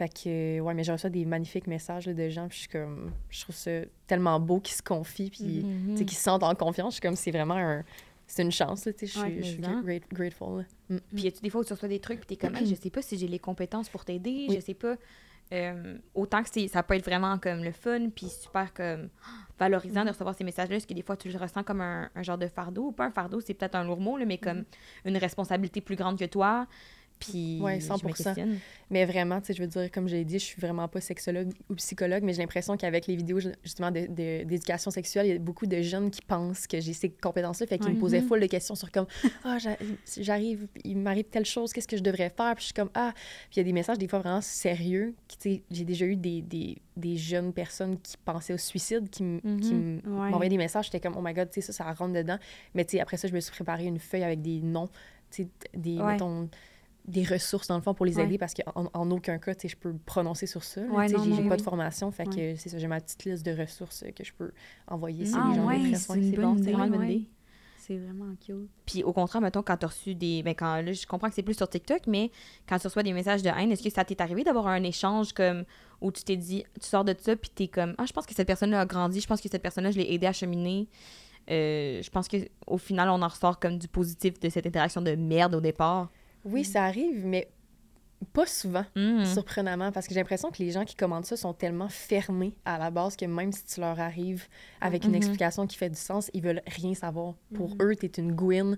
Fait que, ouais, mais j'ai reçu des magnifiques messages là, de gens, puis je suis comme, je trouve ça tellement beau qu'ils se confient, puis Mhm. tu sais, qu'ils se sentent en confiance. Je suis comme, c'est vraiment un. C'est une chance, tu sais, je Ouais, suis- je suis mais great- grateful. Mm. Puis y a-tu des fois où tu reçois des trucs, puis t'es comme, Hey, je sais pas si j'ai les compétences pour t'aider, Oui. je sais pas. Euh, autant que ça peut être vraiment comme le fun, puis super comme valorisant de recevoir ces messages-là, parce que des fois tu le ressens comme un, un genre de fardeau, ou pas un fardeau, c'est peut-être un lourd mot, là, mais comme une responsabilité plus grande que toi. Puis Ouais, je 100%. me questionne. Mais vraiment, tu sais, je veux dire, comme je l'ai dit, je suis vraiment pas sexologue ou psychologue, mais j'ai l'impression qu'avec les vidéos, ju- justement, d'éducation sexuelle, il y a beaucoup de jeunes qui pensent que j'ai ces compétences-là, fait qu'ils Ouais. me posaient Mhm. full de questions sur comme, ah, j'a- j'arrive, il m'arrive telle chose, qu'est-ce que je devrais faire? Puis je suis comme, ah, puis il y a des messages des fois vraiment sérieux, tu sais, j'ai déjà eu des, des, des jeunes personnes qui pensaient au suicide, qui, m- qui m- Ouais. m'envoyaient des messages, j'étais comme, oh my god, tu sais, ça, ça rentre dedans. Mais tu sais, après ça, je me suis préparé une feuille avec des noms, tu sais, des, mettons, des ressources dans le fond pour les Ouais. aider parce qu'en en aucun cas, tu sais, je peux prononcer sur ça. Ouais, tu sais, non, j'ai oui, pas de formation, fait que c'est ça, j'ai ma petite liste de ressources que je peux envoyer si Ah, les gens ouais, c'est c'est bon, vraiment une bonne ouais. idée. C'est vraiment cute. Puis au contraire, mettons, quand tu as reçu des. Ben, quand, là, je comprends que c'est plus sur TikTok, mais quand tu reçois des messages de haine, est-ce que ça t'est arrivé d'avoir un échange comme où tu t'es dit, tu sors de ça, puis t'es comme, ah, je pense que cette personne-là a grandi, je pense que cette personne-là, je l'ai aidé à cheminer. Euh, je pense qu'au final, on en ressort comme du positif de cette interaction de merde au départ. Oui, ça arrive, mais pas souvent, Mhm. surprenamment, parce que j'ai l'impression que les gens qui commandent ça sont tellement fermés à la base que même si tu leur arrives avec une Mhm. explication qui fait du sens, ils veulent rien savoir. Pour Mhm. eux, t'es une Gwyn,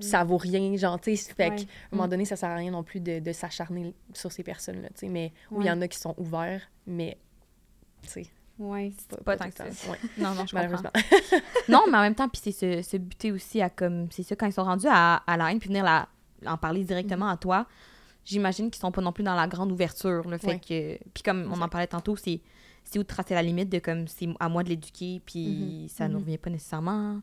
ça vaut rien, genre, tu sais, fait Ouais. qu'à un moment donné, ça sert à rien non plus de, de s'acharner sur ces personnes-là, tu sais, mais oui, il Ouais. y en a qui sont ouverts, mais, tu sais, Ouais. Pas tout tant que ça. Ouais, Non, non, je comprends. malheureusement. non, mais en même temps, puis c'est se, se buter aussi à comme. C'est ça, quand ils sont rendus à, à la haine, puis venir la, en parler directement Mhm. à toi, j'imagine qu'ils sont pas non plus dans la grande ouverture. Le fait Ouais. que. Puis comme on en parlait tantôt, c'est. C'est où de tracer la limite de comme c'est à moi de l'éduquer, puis ça ne Mhm. revient pas nécessairement.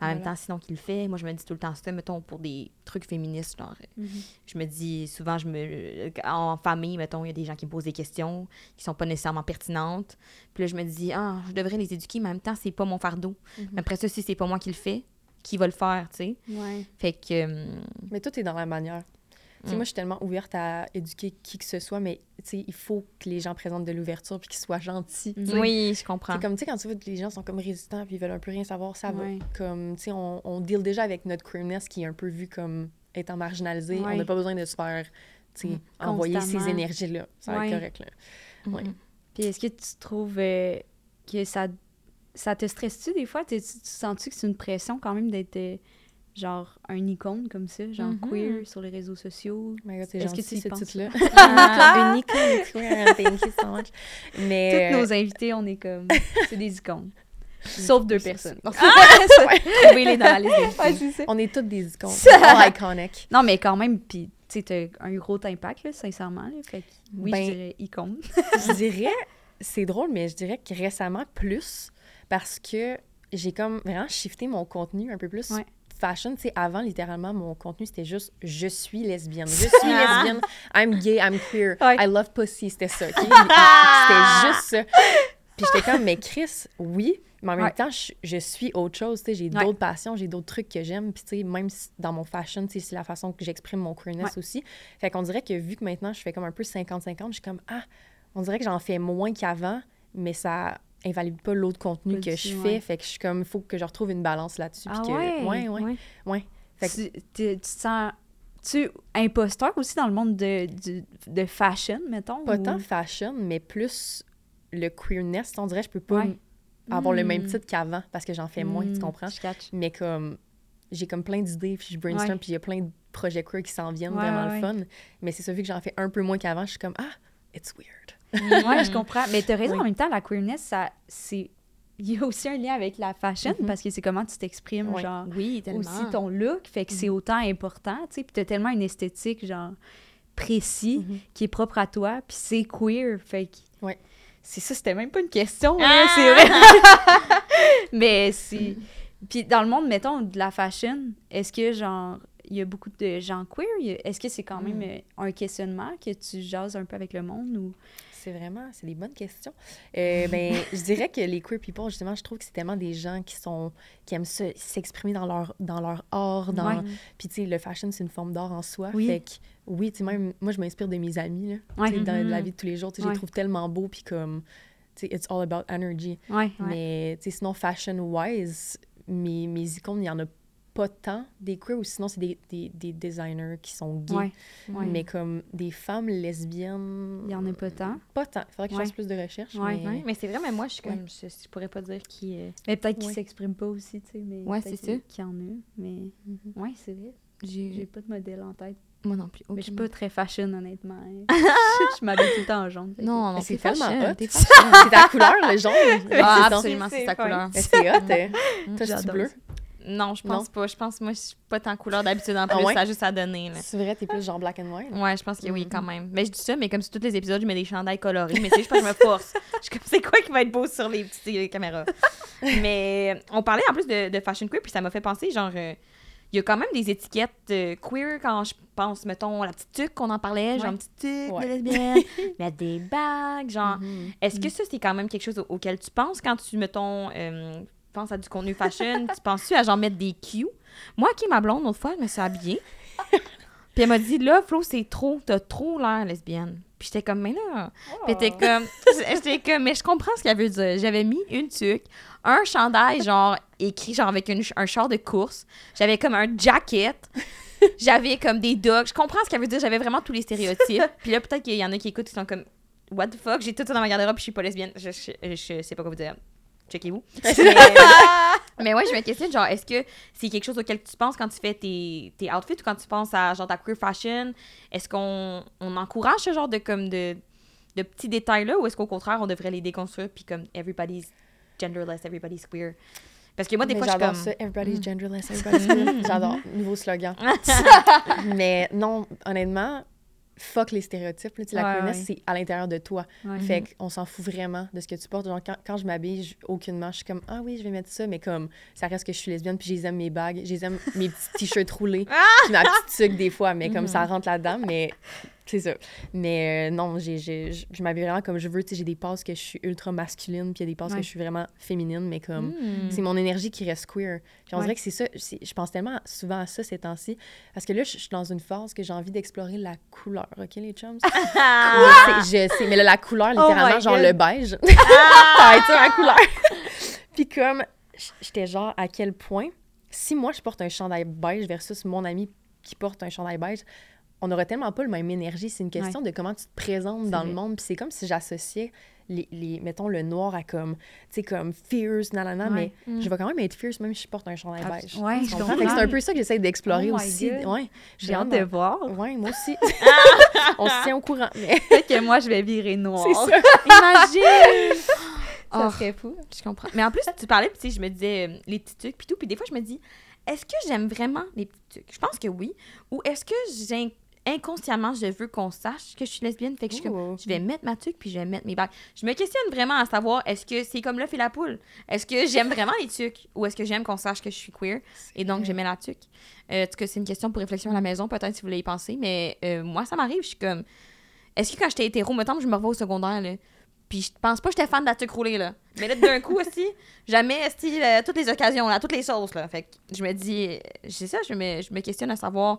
En même temps, sinon qu'il le fait, moi je me dis tout le temps ça, mettons, pour des trucs féministes, genre, Mhm. je me dis souvent, je me en famille, mettons, il y a des gens qui me posent des questions qui sont pas nécessairement pertinentes. Puis là, je me dis, ah, je devrais les éduquer, mais en même temps, c'est pas mon fardeau. Mais Après ça, si c'est pas moi qui le fais, qui va le faire, tu sais. Ouais. Fait que. hum, Mais tout est dans la manière. Tu sais, Mm. moi, je suis tellement ouverte à éduquer qui que ce soit, mais tu sais, il faut que les gens présentent de l'ouverture puis qu'ils soient gentils. Oui, je comprends. C'est comme, tu sais, quand tu vois que les gens sont comme résistants puis ils veulent un peu rien savoir, ça va. Comme, tu sais, on, on deal déjà avec notre queerness qui est un peu vu comme étant marginalisé. Ouais. On n'a pas besoin de se faire, tu sais, Mm. envoyer ces énergies-là. Ça va être correct, là. ouais. Mhm. Puis est-ce que tu trouves euh, que ça, ça te stresse-tu des fois? T'es- Tu, tu sens-tu que c'est une pression quand même d'être euh, genre un icône comme ça, genre Mhm. queer sur les réseaux sociaux? Est-ce que gentil, tu y ce penses? titre-là. Ah. Une icône queer, thank you so much. Mais... Toutes nos invités, on est comme. C'est des icônes. Sauf deux personnes. Non, Trouvez-les dans la liste Ouais. On est toutes des icônes. All iconic. Non, mais quand même, puis tu sais, un gros impact, là, sincèrement. Là, fait que, oui, Ben, je dirais icône. je dirais, c'est drôle, mais je dirais que récemment, plus, parce que j'ai comme vraiment shifté mon contenu un peu plus Ouais. fashion. Tu sais, avant, littéralement, mon contenu, c'était juste « je suis lesbienne ». Je suis lesbienne, I'm gay, I'm queer. I love pussy, c'était ça. ok? c'était juste ça. Puis j'étais comme « mais Chris, oui ». Mais en même temps, je, je suis autre chose, tu sais, j'ai d'autres passions, j'ai d'autres trucs que j'aime, puis tu sais, même si- dans mon fashion, tu sais, c'est la façon que j'exprime mon queerness aussi. Fait qu'on dirait que vu que maintenant, je fais comme un peu 50-50, je suis comme, ah, on dirait que j'en fais moins qu'avant, mais ça invalide pas l'autre contenu que je fais. ouais. Fait que je suis comme, il faut que je retrouve une balance là-dessus. Ah que- ouais? ouais, ouais, ouais. Fait que- Tu, tu- sens... Tu imposteur aussi dans le monde de, du- de fashion, mettons? Pas ou- tant fashion, mais plus le queerness. On dirait je peux pas avoir le même Mm. titre qu'avant parce que j'en fais moins, tu Mm, comprends? Je catch. Mais comme, j'ai comme plein d'idées, puis je brainstorm, puis il y a plein de projets queer qui s'en viennent, vraiment le fun. Mais c'est ça, vu que j'en fais un peu moins qu'avant, je suis comme, ah, it's weird. Ouais, je comprends. Mais t'as raison, Oui. en même temps, la queerness, ça, c'est... Il y a aussi un lien avec la fashion, Mhm. parce que c'est comment tu t'exprimes, genre... Oui, tellement. aussi ton look, fait que c'est autant important, tu sais, puis t'as tellement une esthétique, genre, précis, Mhm. qui est propre à toi, puis c'est queer, fait que... Ouais. C'est ça, c'était même pas une question, Ah! c'est vrai. Mais c'est... Puis dans le monde, mettons, de la fashion, est-ce que, genre, il y a beaucoup de gens queer? Est-ce que c'est quand même euh, un questionnement que tu jases un peu avec le monde, ou... C'est vraiment, c'est des bonnes questions. Euh, ben, je dirais que les queer people, justement, je trouve que c'est tellement des gens qui sont, qui aiment se- s'exprimer dans leur, dans leur art, dans, Ouais. puis tu sais, le fashion, c'est une forme d'art en soi. Oui. Fait que, oui, tu sais, même, moi, je m'inspire de mes amis, là. Ouais. Dans la Mhm. vie de tous les jours, tu sais, je les trouve tellement beaux, puis comme, tu sais, it's all about energy. Ouais, Mais, tu sais, sinon, fashion-wise, mes, mes icônes, il y en a pas tant des queer, ou sinon, c'est des, des, des designers qui sont gays. ouais, ouais. Mais comme des femmes lesbiennes... Il y en a pas tant. Pas tant. Il faudrait que je fasse plus de recherches, Ouais. mais... Ouais, mais c'est vrai, mais moi, je suis Ouais. comme. Je, je pourrais pas dire qui. euh, Mais peut-être qu'ils s'expriment pas aussi, tu sais, mais Ouais, c'est ça. qu'il y en a, mais... Mhm. Ouais, c'est vrai. J'ai J'ai. pas de modèle en tête. Moi non plus. Mais je suis pas très fashion, honnêtement. je je m'habille tout le temps en jaune. Non, non, c'est tellement fashion. hot? C'est ta couleur, le jaune? Ah, absolument, c'est C'est couleur. C'est hot. hein? Toi, c'est bleu? Non, je pense Non? pas. Je pense, moi, je suis pas tant couleur d'habitude en Ah plus. ouais? Ça a juste à donner. C'est vrai, t'es plus genre black and white. Ouais, je pense que oui, Mhm. quand même. Mais je dis ça, mais comme sur tous les épisodes, je mets des chandails colorés. Mais c'est juste parce que je me force. Je suis comme, c'est quoi qui va être beau sur les petites caméras? mais on parlait en plus de, de fashion queer, puis ça m'a fait penser, genre, euh, il y a quand même des étiquettes euh, queer quand je pense, mettons, la petite tuque qu'on en parlait, genre une petite tuque Ouais. de lesbienne, mettre des bagues, genre. Mhm. Est-ce que ça, c'est quand même quelque chose au- auquel tu penses quand tu, mettons, euh, penses à du contenu fashion? tu penses-tu à genre mettre des cues? Moi, qui ma blonde, l'autre fois, elle me s'est habillée. Puis elle m'a dit, là, Flo, c'est trop, t'as trop l'air lesbienne. Puis j'étais comme, mais là. Puis elle était comme, j'étais comme, mais je comprends ce qu'elle veut dire. J'avais mis une tuque, un chandail, genre, écrit, genre, avec une- un char de course. J'avais comme un jacket. J'avais comme des dogs. Je comprends ce qu'elle veut dire. J'avais vraiment tous les stéréotypes. Puis là, peut-être qu'il y en a qui écoutent qui sont comme, what the fuck, j'ai tout ça dans ma garde-robe puis je suis pas lesbienne. Je, je, je sais pas quoi vous dire. Checkez-vous. mais, mais ouais, je me questionne, genre, est-ce que c'est quelque chose auquel tu penses quand tu fais tes, tes outfits ou quand tu penses à, genre, ta queer fashion? Est-ce qu'on on encourage ce genre de, comme, de, de petits détails-là ou est-ce qu'au contraire, on devrait les déconstruire puis comme, everybody's genderless, everybody's queer? Parce que moi, des Mais fois, je comme... ça. Everybody's genderless, everybody's queer. J'adore. Nouveau slogan. Mais non, honnêtement, fuck les stéréotypes. là. La Ouais, ouais. c'est à l'intérieur de toi. Ouais. Fait qu'on s'en fout vraiment de ce que tu portes. Genre, quand, quand je m'habille, aucunement, je suis comme, ah oui, je vais mettre ça, mais comme, ça reste que je suis lesbienne, puis je les aime mes bagues, je les aime mes petits t-shirts roulés, puis ma petite tuque des fois, mais comme ça rentre là-dedans, mais C'est ça. Mais euh, non, j'ai, j'ai- je m'habille vraiment comme je veux. Tu sais, j'ai des passes que je suis ultra masculine, puis il y a des passes Ouais. que je suis vraiment féminine, mais comme Hmm. c'est mon énergie qui reste queer. Puis on Ouais. dirait que c'est ça. c'est- Je pense tellement souvent à ça ces temps-ci. Parce que là, je je suis dans une phase que j'ai envie d'explorer la couleur. OK, les chums? Je sais, je sais. Mais là, la couleur, Oh littéralement, my genre God. le beige. ça va être ça, ma couleur. Puis comme, j'étais genre à quel point, si moi, je porte un chandail beige versus mon ami qui porte un chandail beige, on n'aurait tellement pas le même énergie. C'est une question de comment tu te présentes dans vrai. le monde. Puis c'est comme si j'associais, les, les, mettons, le noir à comme, tu sais, comme fierce, nanana, Ouais. mais je vais quand même être fierce même si je porte un chandail beige. ouais, je comprends? C'est un peu ça que j'essaie d'explorer Oh aussi. Ouais. J'ai hâte de voir. Ouais, moi aussi. on se tient au courant. Mais Peut-être que moi, je vais virer noir. c'est ça. Imagine! Ça Oh, serait fou. je comprends. Mais en plus, tu parlais, puis tu sais, je me disais euh, les petits trucs, puis tout. Puis des fois, je me dis, est-ce que j'aime vraiment les petits trucs? Je pense que oui. Ou est-ce que j'ai inconsciemment, je veux qu'on sache que je suis lesbienne? Fait que je suis comme, je vais mettre ma tuque, puis je vais mettre mes bagues. Je me questionne vraiment à savoir, est-ce que c'est comme l'œuf et la poule? Est-ce que j'aime vraiment les tuques? Ou est-ce que j'aime qu'on sache que je suis queer? Et donc, je mets la tuque? Euh, en tout cas, c'est une question pour réflexion à la maison, peut-être si vous voulez y penser. Mais euh, moi, ça m'arrive. Je suis comme, est-ce que quand j'étais hétéro, mettons je me revois au secondaire, là, puis je pense pas que j'étais fan de la tuque roulée, là. Mais là, d'un coup, aussi, jamais, esti, euh, toutes les occasions, là, toutes les sauces, là. Fait que je me dis, euh, c'est ça, je me, je me questionne à savoir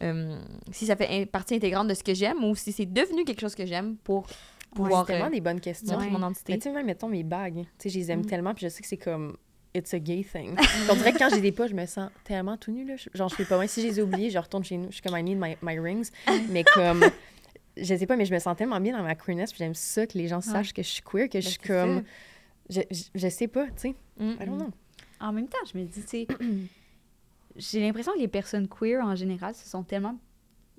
euh, si ça fait partie intégrante de ce que j'aime ou si c'est devenu quelque chose que j'aime pour pouvoir c'est tellement euh, des bonnes questions. Ouais. mon identité. Mais tu sais, même, mettons mes bagues, tu sais, je les aime Mm. tellement, puis je sais que c'est comme, it's a gay thing. On dirait que quand j'ai des pas, je me sens tellement tout nu, là. Je- Genre, je fais pas mal. Si je les ai oubliés, je retourne chez nous. Je suis comme, I need my, my rings. Mais comme, je sais pas, mais je me sens tellement bien dans ma queerness, puis j'aime ça que les gens sachent que je suis queer, que je suis comme, je, je, je sais pas, tu sais. Mm, I don't mm. know. En même temps, je me dis, tu sais, j'ai l'impression que les personnes queer, en général, se sont tellement...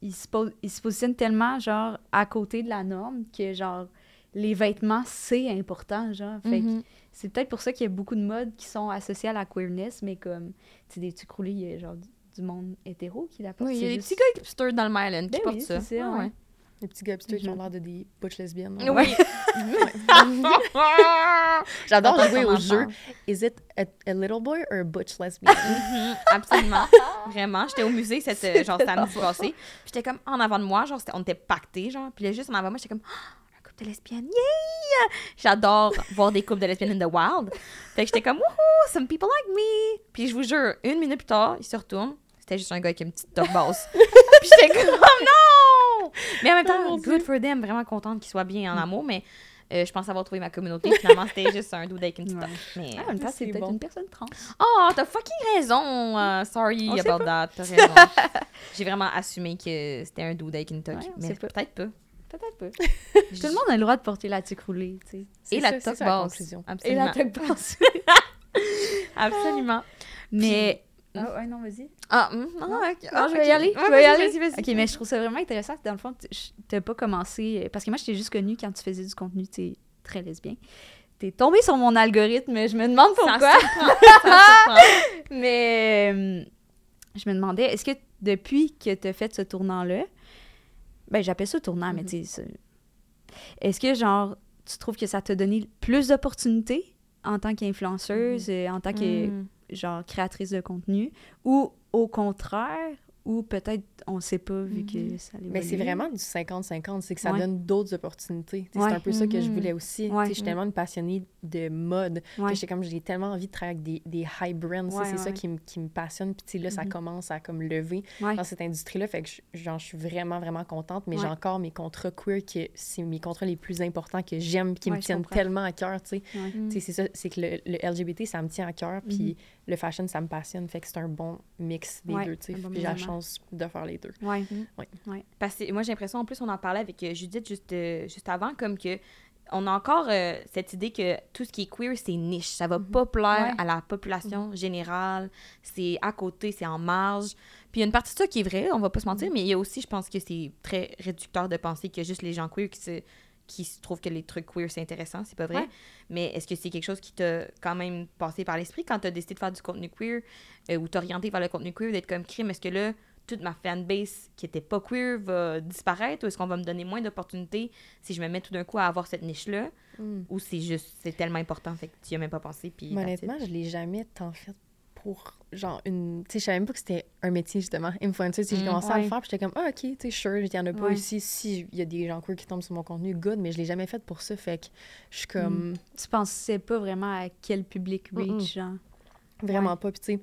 Ils se, pos- ils se positionnent tellement, genre, à côté de la norme que, genre, les vêtements, c'est important, genre. Fait que Mhm. c'est peut-être pour ça qu'il y a beaucoup de modes qui sont associés à la queerness, mais comme, tu sais, des trucs roulés, il y a, genre, du, monde hétéro qui la porte. Oui, il y a des petits gars hipsters dans le Myland qui Ben portent oui, ça. ça, ouais. Les petits gars hipsters qui ont Mhm. l'air de des butch lesbiennes. Oui. J'adore jouer au jeu. Is it a, a little boy or a butch lesbian? Mhm, absolument. Vraiment. J'étais au musée cette, genre, samedi passé. J'étais comme en avant de moi, genre, on était pactés, genre. Puis là, juste en avant de moi, j'étais comme, Ah, un couple de lesbiennes, yeah! J'adore voir des couples de lesbiennes in the wild. Fait que j'étais comme, wouhou, some people like me. Puis je vous jure, une minute plus tard, il se retourne. C'était juste un gars avec une petite top basse. Puis j'étais comme, oh non! Mais en même temps, Oh good for them, vraiment contente qu'ils soient bien en amour, mais. euh, je pense avoir trouvé ma communauté. Finalement, c'était juste un dude avec une petite Ouais. top. Mais, Ah, en même temps, c'est peut-être bon. une personne trans. Oh, t'as fucking raison. euh, sorry On sait about that. T'as raison. J'ai vraiment assumé que c'était un dude avec une toque. Ouais, mais pas. peut-être pas. Peut-être pas. Tout le monde a le droit de porter la tuque roulée, tu sais. Et la toque basse. Et Absolument. la tuque basse. Absolument. Mais... Ah ouais, non, vas-y. Ah, hum, non, Non, Ah, je vais ok. y aller. Ouais, je vais y aller? Vas-y, vas-y. Ok, mais je trouve ça vraiment intéressant dans le fond, t'as pas commencé. Parce que moi, je t'ai juste connue quand tu faisais du contenu, tu sais, très lesbien. T'es tombé sur mon algorithme, mais je me demande Ça pourquoi. surprend, ça surprend. Mais euh, je me demandais, est-ce que depuis que tu as fait ce tournant-là, ben j'appelle ça tournant, mais Mhm. tu sais, est-ce que genre, tu trouves que ça t'a donné plus d'opportunités en tant qu'influenceuse, et en tant que Hum. Genre créatrice de contenu, ou au contraire, ou peut-être on sait pas vu que ça Mais c'est évolue. vraiment du 50-50, c'est que ça Ouais. donne d'autres opportunités. Ouais. C'est un peu ça que je Mhm. voulais aussi. Ouais. Je suis tellement une passionnée de mode que j'étais comme j'ai tellement envie de travailler avec des, des high brands. c'est ouais, ça qui, me- qui me passionne. Puis là, ça Mhm. commence à comme lever Ouais. dans cette industrie-là. Fait que je, j'en suis vraiment, vraiment contente. Mais j'ai encore mes contrats queer que c'est mes contrats les plus importants que j'aime qui Ouais, me tiennent tellement à cœur. C'est ça, c'est que le, le LGBT, ça me tient à cœur. Puis le fashion, ça me passionne. Fait que c'est un bon mix des Ouais, deux. tu sais. bon Puis j'ai la chance de faire les deux. Ouais. Parce que moi, j'ai l'impression, en plus, on en parlait avec euh, Judith juste, euh, juste avant, comme que on a encore euh, cette idée que tout ce qui est queer, c'est niche. Ça va pas plaire Ouais. à la population générale. C'est à côté, c'est en marge. Puis il y a une partie de ça qui est vraie, on va pas se mentir, mais il y a aussi, je pense que c'est très réducteur de penser qu'il y a juste les gens queer qui se, qui se trouvent que les trucs queer, c'est intéressant. C'est pas vrai. Ouais. Mais est-ce que c'est quelque chose qui t'a quand même passé par l'esprit quand t'as décidé de faire du contenu queer euh, ou t'orienter vers le contenu queer, d'être comme crime? Est-ce que là, toute ma fanbase qui était pas queer va disparaître ou est-ce qu'on va me donner moins d'opportunités si je me mets tout d'un coup à avoir cette niche-là ou c'est juste, c'est tellement important, fait que tu y as même pas pensé. Puis honnêtement, je l'ai jamais tant fait pour, genre, une... Tu sais, je savais même pas que c'était un métier, justement, influencer. Sais, j'ai Mm, commencé à ouais. le faire, puis j'étais comme, ah, OK, tu sais, sure, il y en a pas Ouais. ici. Si il y a des gens queer qui tombent sur mon contenu, good, mais je l'ai jamais fait pour ça, fait que je suis comme, Tu pensais pas vraiment à quel public reach, genre? vraiment Ouais. pas. Puis, tu sais,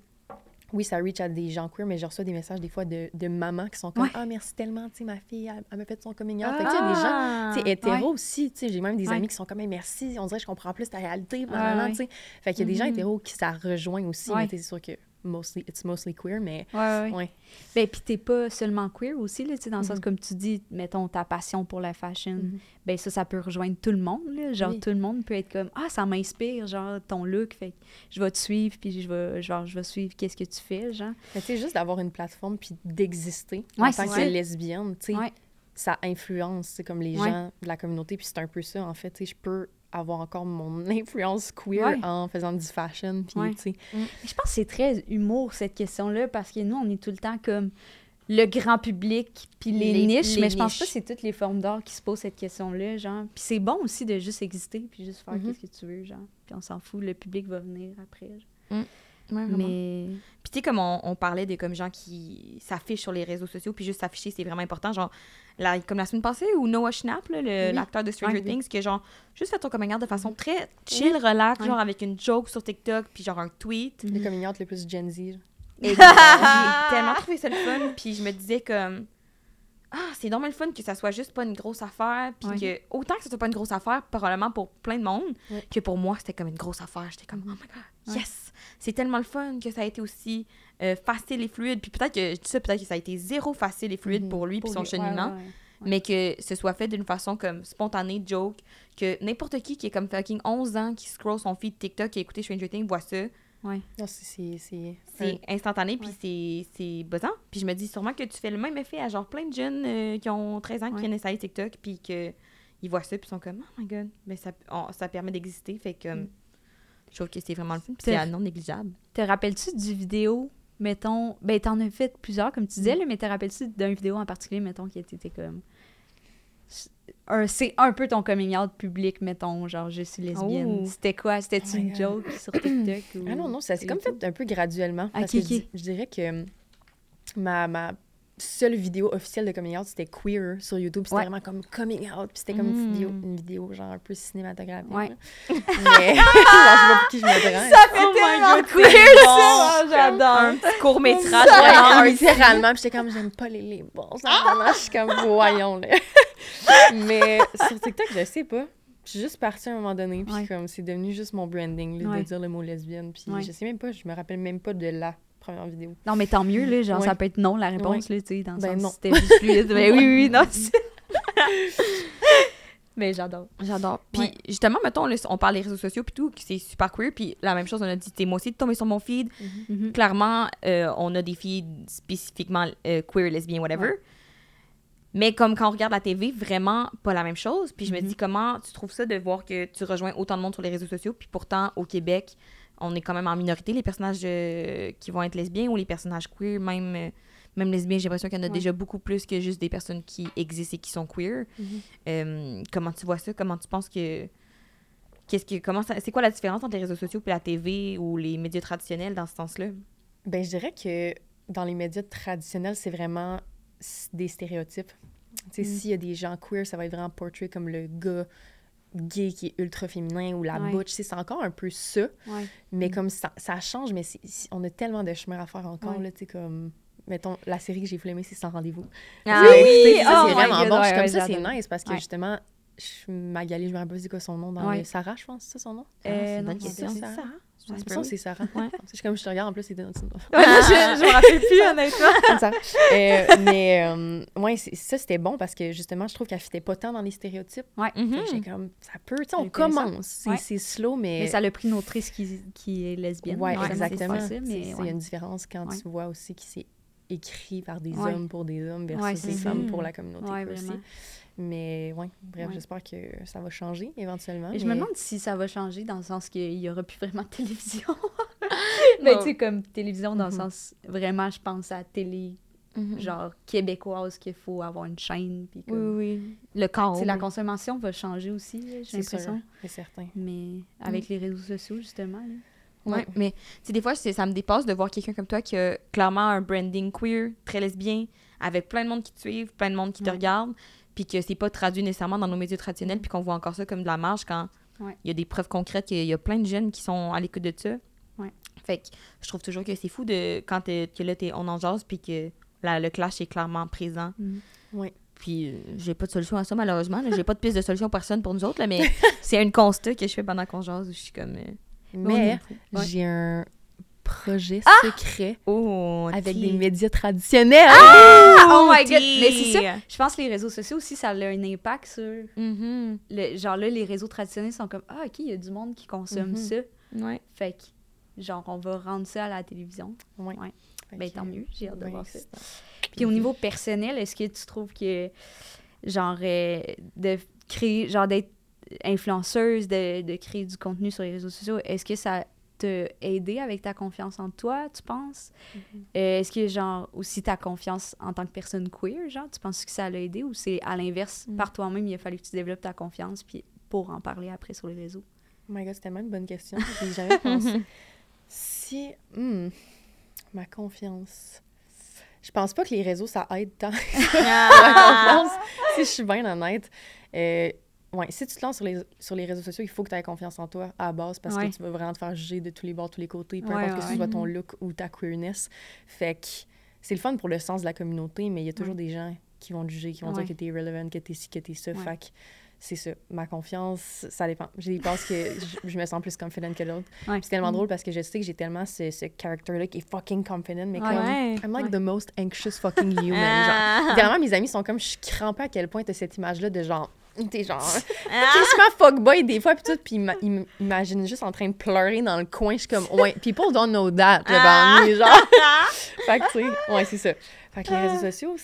oui, ça reach à des gens queer, mais je reçois des messages des fois de, de mamans qui sont comme, Ouais. ah, merci tellement, tu sais, ma fille, elle, elle m'a fait son coming out. Fait que, tu il y a des gens, tu sais, Ah, ouais. aussi, tu sais, j'ai même des Ouais. amis qui sont comme, Hey, merci, on dirait que je comprends plus ta réalité, ouais. tu sais. Fait qu'il y a des gens Mhm. hétéros qui ça rejoint aussi, mais tu c'est sûr que mostly, it's mostly queer, mais Ouais, ouais. ouais. Ben, puis t'es pas seulement queer aussi, là, tu sais, dans le sens, Mhm. comme tu dis, mettons, ta passion pour la fashion, Mhm. ben ça, ça peut rejoindre tout le monde, là. Genre, Oui. tout le monde peut être comme, ah, ça m'inspire, genre, ton look, fait je vais te suivre, puis je vais, genre, je vais suivre qu'est-ce que tu fais, genre. Mais tu sais, juste d'avoir une plateforme puis d'exister Ouais, en tant que lesbienne, tu sais, ça influence, c'est comme les gens de la communauté, puis c'est un peu ça, en fait, tu je peux avoir encore mon influence queer Ouais. en faisant du fashion, puis Ouais. Mais Je pense que c'est très humour, cette question-là, parce que nous, on est tout le temps comme le grand public, puis les, Les- niches, les mais je pense niches. pas que c'est toutes les formes d'art qui se posent cette question-là, genre. Puis c'est bon aussi de juste exister, puis juste faire Mhm. qu'est-ce que tu veux, genre. Puis on s'en fout, le public va venir après. genre. Ouais. Mais... Puis tu sais, comme on, on parlait de comme gens qui s'affichent sur les réseaux sociaux, puis juste s'afficher, c'est vraiment important. Genre, la- comme la semaine passée, ou Noah Schnapp, Oui. l'acteur de Stranger Ouais, oui. Things, qui genre juste fait ton coming out de façon très chill, relax, genre avec une joke sur TikTok, puis genre un tweet. le coming out le plus Gen Z. J'ai tellement trouvé ça le fun, puis je me disais comme ah, c'est normal le fun que ça soit juste pas une grosse affaire, puis Ouais. que autant que ça soit pas une grosse affaire, probablement pour plein de monde, que pour moi c'était comme une grosse affaire. J'étais comme oh my god, yes, c'est tellement le fun que ça a été aussi euh, facile et fluide. Puis peut-être que ça, peut-être que ça a été zéro facile et fluide Mhm. pour lui puis Pour son lui, ouais, cheminement, ouais, ouais. mais que ce soit fait d'une façon comme spontanée, joke, que n'importe qui qui est comme fucking 11 ans qui scroll son feed TikTok et écouté Stranger Things voit ça. Non, c'est- instantané, puis Ouais. c'est- buzzant. Puis je me dis sûrement que tu fais le même effet à genre plein de jeunes euh, qui ont 13 ans qui Ouais. viennent essayer TikTok, puis qu'ils voient ça, puis ils sont comme, oh my god, mais ça, on- ça permet d'exister. Fait que Mm. Je trouve que c'est vraiment le fun, puis C'est- non négligeable. Te rappelles-tu du vidéo, mettons... Ben, t'en as fait plusieurs, comme tu disais, là, mais te rappelles-tu d'un vidéo en particulier, mettons, qui était comme... C'est un peu ton coming out public, mettons, genre, je suis lesbienne. Oh. C'était quoi? C'était-tu Oh une joke sur TikTok? ou... Ah non, non, ça s'est comme fait un peu graduellement. Parce Ok, que je, je dirais que ma, ma seule vidéo officielle de coming out, c'était queer sur YouTube. C'était Ouais. vraiment comme coming out. Puis c'était comme une, Mm. vidéo, une vidéo genre un peu cinématographique. Ouais. là. Mais genre, je sais pas pour qui je me prends. Oh tellement queer, ça! J'adore! Un petit court-métrage. Vraiment, littéralement. Puis j'étais comme, j'aime pas les labels. Vraiment, je suis comme, voyons, là. Mais sur TikTok, je sais pas. Je suis juste partie à un moment donné, puis Ouais. comme c'est devenu juste mon branding, là, Ouais. de dire le mot lesbienne. Puis Ouais. je sais même pas, je me rappelle même pas de la première vidéo. Non, mais tant mieux, là. Genre, Ouais. ça peut être non, la réponse, là, tu sais, dans le Ben sens c'était juste fluide. Ben oui, oui, non. mais j'adore. J'adore. Puis Ouais. justement, mettons, on parle des réseaux sociaux puis tout, c'est super queer. Puis la même chose, on a dit, t'es moi aussi de tomber sur mon feed. Mhm. Clairement, euh, on a des filles spécifiquement euh, queer, lesbiennes, whatever. Mais comme quand on regarde la TV, vraiment pas la même chose. Puis je me Mhm. dis, comment tu trouves ça de voir que tu rejoins autant de monde sur les réseaux sociaux, puis pourtant, au Québec, on est quand même en minorité, les personnages euh, qui vont être lesbiens ou les personnages queer, même, euh, même lesbiens, j'ai l'impression qu'il y en a Ouais. déjà beaucoup plus que juste des personnes qui existent et qui sont queer. Mhm. Euh, comment tu vois ça? Comment tu penses que. Qu'est-ce que. Comment ça- C'est quoi la différence entre les réseaux sociaux et la TV ou les médias traditionnels dans ce sens-là? Ben, je dirais que dans les médias traditionnels, c'est vraiment des stéréotypes. Tu sais, Mm. s'il y a des gens queer, ça va être vraiment portrait comme le gars gay qui est ultra féminin ou la Ouais. butch. C'est encore un peu ça, Ouais. mais Mm. comme ça, ça change, mais on a tellement de chemin à faire encore, Ouais. là, tu sais, comme... Mettons, la série que j'ai voulu aimer, c'est Sans Rendez-vous. Ah oui! oh c'est vraiment God, bon. Comme ça, c'est nice, parce que justement, je, Magali, je me rappelle pas c'est quoi son nom dans Ouais. le- Sarah, je pense, c'est ça son nom? Ah, c'est Euh, bonne c'est question. ça. C'est ça. J'ai Ça se peut, l'impression que c'est Sarah. Ouais. Je suis comme, je te regarde, en plus, c'est Ouais, moi, je, je me rappelle plus, honnêtement. Euh, mais euh, ouais, ça, c'était bon parce que justement, je trouve qu'elle fitait pas tant dans les stéréotypes. Mhm. Fait que j'étais comme, ça peut, tu sais, on commence. C'est Ouais. c'est slow, mais. Mais ça l'a pris une autrice qui, qui est lesbienne. ouais, exactement. C'est- ouais. a une différence quand Ouais. tu vois aussi que c'est écrit par des Ouais. hommes pour des hommes versus Ouais, des femmes pour la communauté Ouais, aussi. Mais ouais, bref, Ouais. j'espère que ça va changer éventuellement. Et je mais- me demande si ça va changer dans le sens qu'il n'y aura plus vraiment de télévision. Mais tu sais, comme télévision dans le Mhm. sens, vraiment, je pense à télé, Mhm. genre québécoise, qu'il faut avoir une chaîne. Puis Oui, comme, oui. Le corps. La consommation va changer aussi, j'ai l'impression. c'est certain. Mais avec les réseaux sociaux, justement. là. Ouais, Ouais. mais tu sais, des fois, ça me dépasse de voir quelqu'un comme toi qui a clairement un branding queer, très lesbien, avec plein de monde qui te suivent, plein de monde qui te Ouais. regarde, puis que c'est pas traduit nécessairement dans nos médias traditionnels, puis qu'on voit encore ça comme de la marge quand il y a des preuves concrètes qu'il y a plein de jeunes qui sont à l'écoute de ça. Ouais. Fait que je trouve toujours que c'est fou de quand que là, t'es on en jase, puis que la- le clash est clairement présent. Ouais. Puis euh, j'ai pas de solution à ça, malheureusement. J'ai pas de piste de solution pour personne pour nous autres, là, mais c'est un constat que je fais pendant qu'on jase où je suis comme. euh, Mais Ouais. j'ai un projet secret Oh, avec des médias traditionnels. oh my god! Mais c'est ça. Je pense que les réseaux sociaux aussi, ça a un impact sur. Mhm. Le, genre là, les réseaux traditionnels sont comme Ah, ok, il y a du monde qui consomme Mhm. ça. Ouais. Fait que, genre, on va rendre ça à la télévision. Ouais. Ouais. Ben, tant mieux, j'ai hâte de Ouais, voir ça. Puis au niveau personnel, est-ce que tu trouves que, genre, euh, de créer, genre, d'être influenceuse, de, de créer du contenu sur les réseaux sociaux, est-ce que ça aidé avec ta confiance en toi, tu penses? Euh, est-ce que, genre, aussi ta confiance en tant que personne queer, genre, tu penses que ça l'a aidé ou c'est à l'inverse, Mm. par toi-même, il a fallu que tu développes ta confiance puis pour en parler après sur les réseaux? Oh my god, c'est tellement une bonne question. J'ai jamais pensé. Si. hmm, ma confiance. Je pense pas que les réseaux, ça aide tant. ma confiance. Si je suis bien honnête. Euh, ouais, si tu te lances sur les, sur les réseaux sociaux, il faut que tu aies confiance en toi à la base parce Ouais. que tu vas vraiment te faire juger de tous les bords, tous les côtés, peu Ouais, importe que ce soit ton look ou ta queerness. Fait que c'est le fun pour le sens de la communauté, mais il y a toujours des gens qui vont te juger, qui vont Ouais. dire que t'es relevant, que t'es ci, que t'es ça. Ouais. Fait que c'est ça. Ma confiance, ça dépend. J'ai des passes que je, je me sens plus confident que l'autre. Ouais. Puis C'est tellement Mhm. drôle parce que je sais que j'ai tellement ce, ce character-là qui est fucking confident, mais Ouais. comme Ouais. I'm like Ouais. the most anxious fucking human. Genre, vraiment, mes amis sont comme, je suis crampée à quel point t'as cette image-là de genre, t'es genre, quasiment fuckboy des fois, puis tout, puis m'imaginent juste en train de pleurer dans le coin. Je suis comme, ouais, people don't know that, le Ah. genre. fait que, tu sais, ouais, c'est ça. Fait que les réseaux sociaux,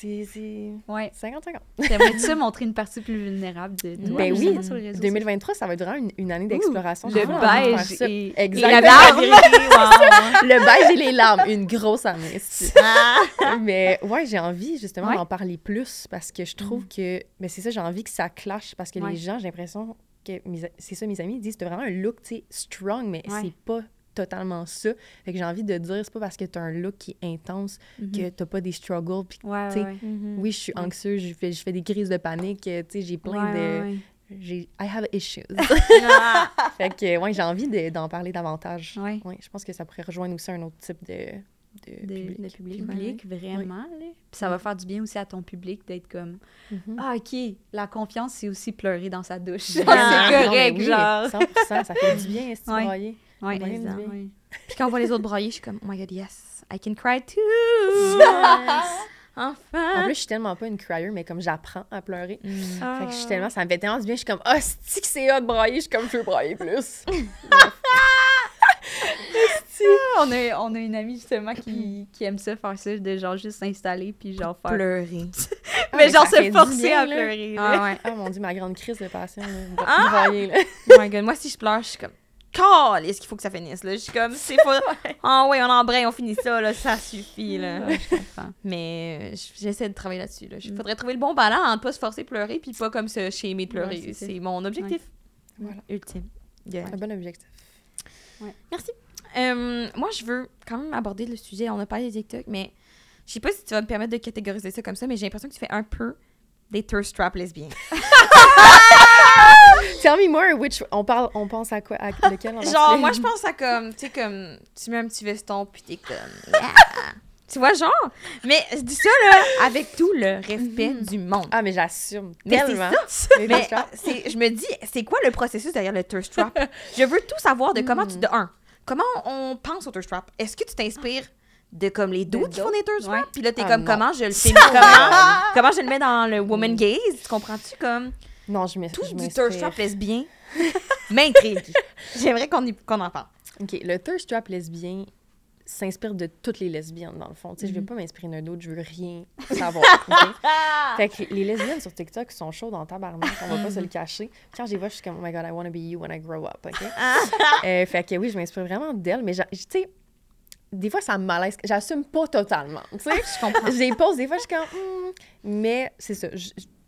c'est c'est Ouais. 50-50. T'aimerais-tu ça montrer une partie plus vulnérable de toi, Ben oui, sur les réseaux sociaux? 2023, ça va être vraiment une, une année d'exploration. Le beige et, et Exactement. la larme. Le beige et les larmes, une grosse année. Ah. mais ouais, j'ai envie justement Ouais. d'en parler plus parce que je trouve que. Mais c'est ça, j'ai envie que ça clash parce que Ouais. les gens, j'ai l'impression que. C'est ça, mes amis ils disent, t'as vraiment un look, tu sais, strong, mais Ouais. c'est pas totalement ça. Fait que j'ai envie de dire, c'est pas parce que t'as un look qui est intense que t'as pas des struggles. Puis, Ouais, tu sais, ouais. oui, je suis anxieuse, je fais, je fais des crises de panique, tu sais, j'ai plein Ouais, de. I have issues. Fait que, ouais, j'ai envie de- d'en parler davantage. ouais. Ouais, je pense que ça pourrait rejoindre aussi un autre type de, de, De- public. Le public. public, vraiment. là. Puis ça va faire du bien aussi à ton public d'être comme Mhm. Ah, OK, la confiance, c'est aussi pleurer dans sa douche. c'est Non, correct, oui, genre. 100%, ça fait du bien, est-ce. Broyer? Bien. ouais. Puis quand on voit les autres brailler, je suis comme, oh my god, yes, I can cry too. En Enfin. plus, je suis tellement pas une crier, mais comme j'apprends à pleurer. Mm. Fait que je suis tellement, ça me fait tellement du bien. Je suis comme, ah, c'est que c'est hot de brailler. Je suis comme, je veux brailler plus. on, a, on a une amie justement qui, qui aime ça, faire ça, de genre juste s'installer puis genre faire. Pleurer. Ah, mais genre se forcer bien, à là. pleurer. là. Ah ouais. Ah mon dieu, ma grande crise de passion. Là, de Ah! brailler, là. Oh my god, moi si je pleure, je suis comme, est-ce qu'il faut que ça finisse là? Je suis comme, c'est pas. Ah ouais, on embraye, on finit ça là, ça suffit là. Ouais, je comprends. Mais euh, j'essaie de travailler là-dessus. Là. Il Mm. faudrait trouver le bon balance entre pas se forcer à pleurer puis pas comme se shamer de pleurer. Ouais, c'est mon objectif. Voilà. Ultime. Yeah. Un bon objectif. Merci. Euh, moi, je veux quand même aborder le sujet. On a parlé des TikTok, mais je sais pas si tu vas me permettre de catégoriser ça comme ça, mais j'ai l'impression que tu fais un peu des thirst trap lesbiens. Tell me more, which, on, parle, on pense à quoi? À lequel en Genre, moi, je pense à comme, tu sais, comme, tu mets un petit veston, puis t'es comme, yeah. Tu vois, genre, mais je dis ça, là, avec tout le respect du monde. Ah, mais j'assume tellement. Mais c'est, je me dis, c'est quoi le processus derrière le thirst trap? Je veux tout savoir de comment tu... De un, comment on pense au thirst trap? Est-ce que tu t'inspires de comme les dudes qui font des thirst traps? Puis là, t'es Ah, comme, non. comment je le fais, comment, comment je le mets dans le woman gaze? Tu comprends-tu? Comme? Non, je me tout je du thirst trap lesbien m'intrigue. J'aimerais qu'on y- qu'on en parle. OK, le thirst trap lesbien s'inspire de toutes les lesbiennes, dans le fond. Tu sais, je Mhm. veux pas m'inspirer d'un autre, je veux rien savoir, OK? Fait que les lesbiennes sur TikTok sont chaudes en tabarnak, on va pas se le cacher. Quand j'y vois, je suis comme « Oh my God, I wanna be you when I grow up », OK? Euh, fait que oui, je m'inspire vraiment d'elle, mais tu sais, des fois, ça me malaise. J'assume pas totalement, tu sais? Je comprends. J'ai pose des fois, je suis comme Hmm. Mais c'est ça,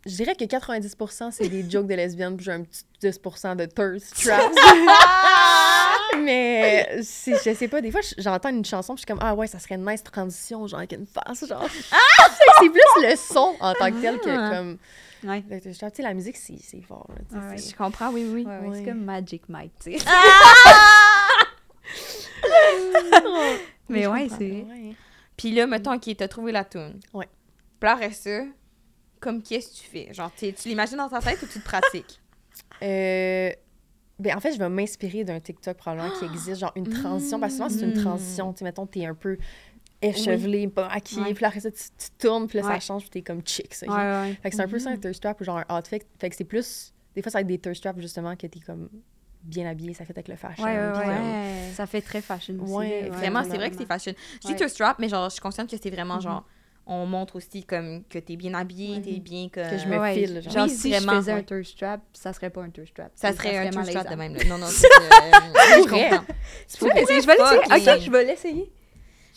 je, dirais que 90% c'est des jokes de lesbiennes, puis j'ai un petit 10% de thirst traps. Mais je sais pas, des fois, je- j'entends une chanson, puis je suis comme, ah ouais, ça serait une nice transition, genre avec une face, genre. Ah! C'est plus le son en tant que tel que Ah. comme. Ouais. Tu sais, la musique, c'est c'est fort. là, Ouais, Je comprends, oui, oui. Ouais. C'est comme Magic Mike, tu sais. Mais ouais, c'est. Puis là, mettons, OK, t'as trouvé la tune. Ouais. Puis après ça, comme qu'est-ce que tu fais? Genre, t'es- tu l'imagines dans ta tête ou tu te pratiques? Euh, ben, en fait, je vais m'inspirer d'un TikTok probablement qui existe, genre une transition. Parce que souvent, c'est une Mm. transition. Tu sais, mettons, t'es un peu échevelé, pas maquillé, Ouais. puis là, après ça, tu, tu tournes, puis là, ça change, puis t'es comme chick, ça. Ouais, ouais. Fait que c'est un peu ça, un thirst trap ou genre un outfit. Fait que c'est plus. Des fois, ça va être des thirst traps, justement, que t'es comme bien habillé, ça fait avec le fashion. Ouais, ouais, puis ouais. comme- Ça fait très fashion aussi. Ouais, Vraiment, c'est vrai que c'est fashion. Je dis Ouais. thirst trap, mais genre, je suis consciente que c'est vraiment Mhm. genre, on montre aussi comme que t'es bien habillé, t'es bien que... Que je me Ouais, file, genre. Genre, Oui, si vraiment, je faisais ouais. un thirst trap, ça serait pas un thirst trap. Ça serait un thirst trap de même. là. Non, non, c'est... euh, je comprends. Tu? Je vais l'essayer. Ok, je vais l'essayer.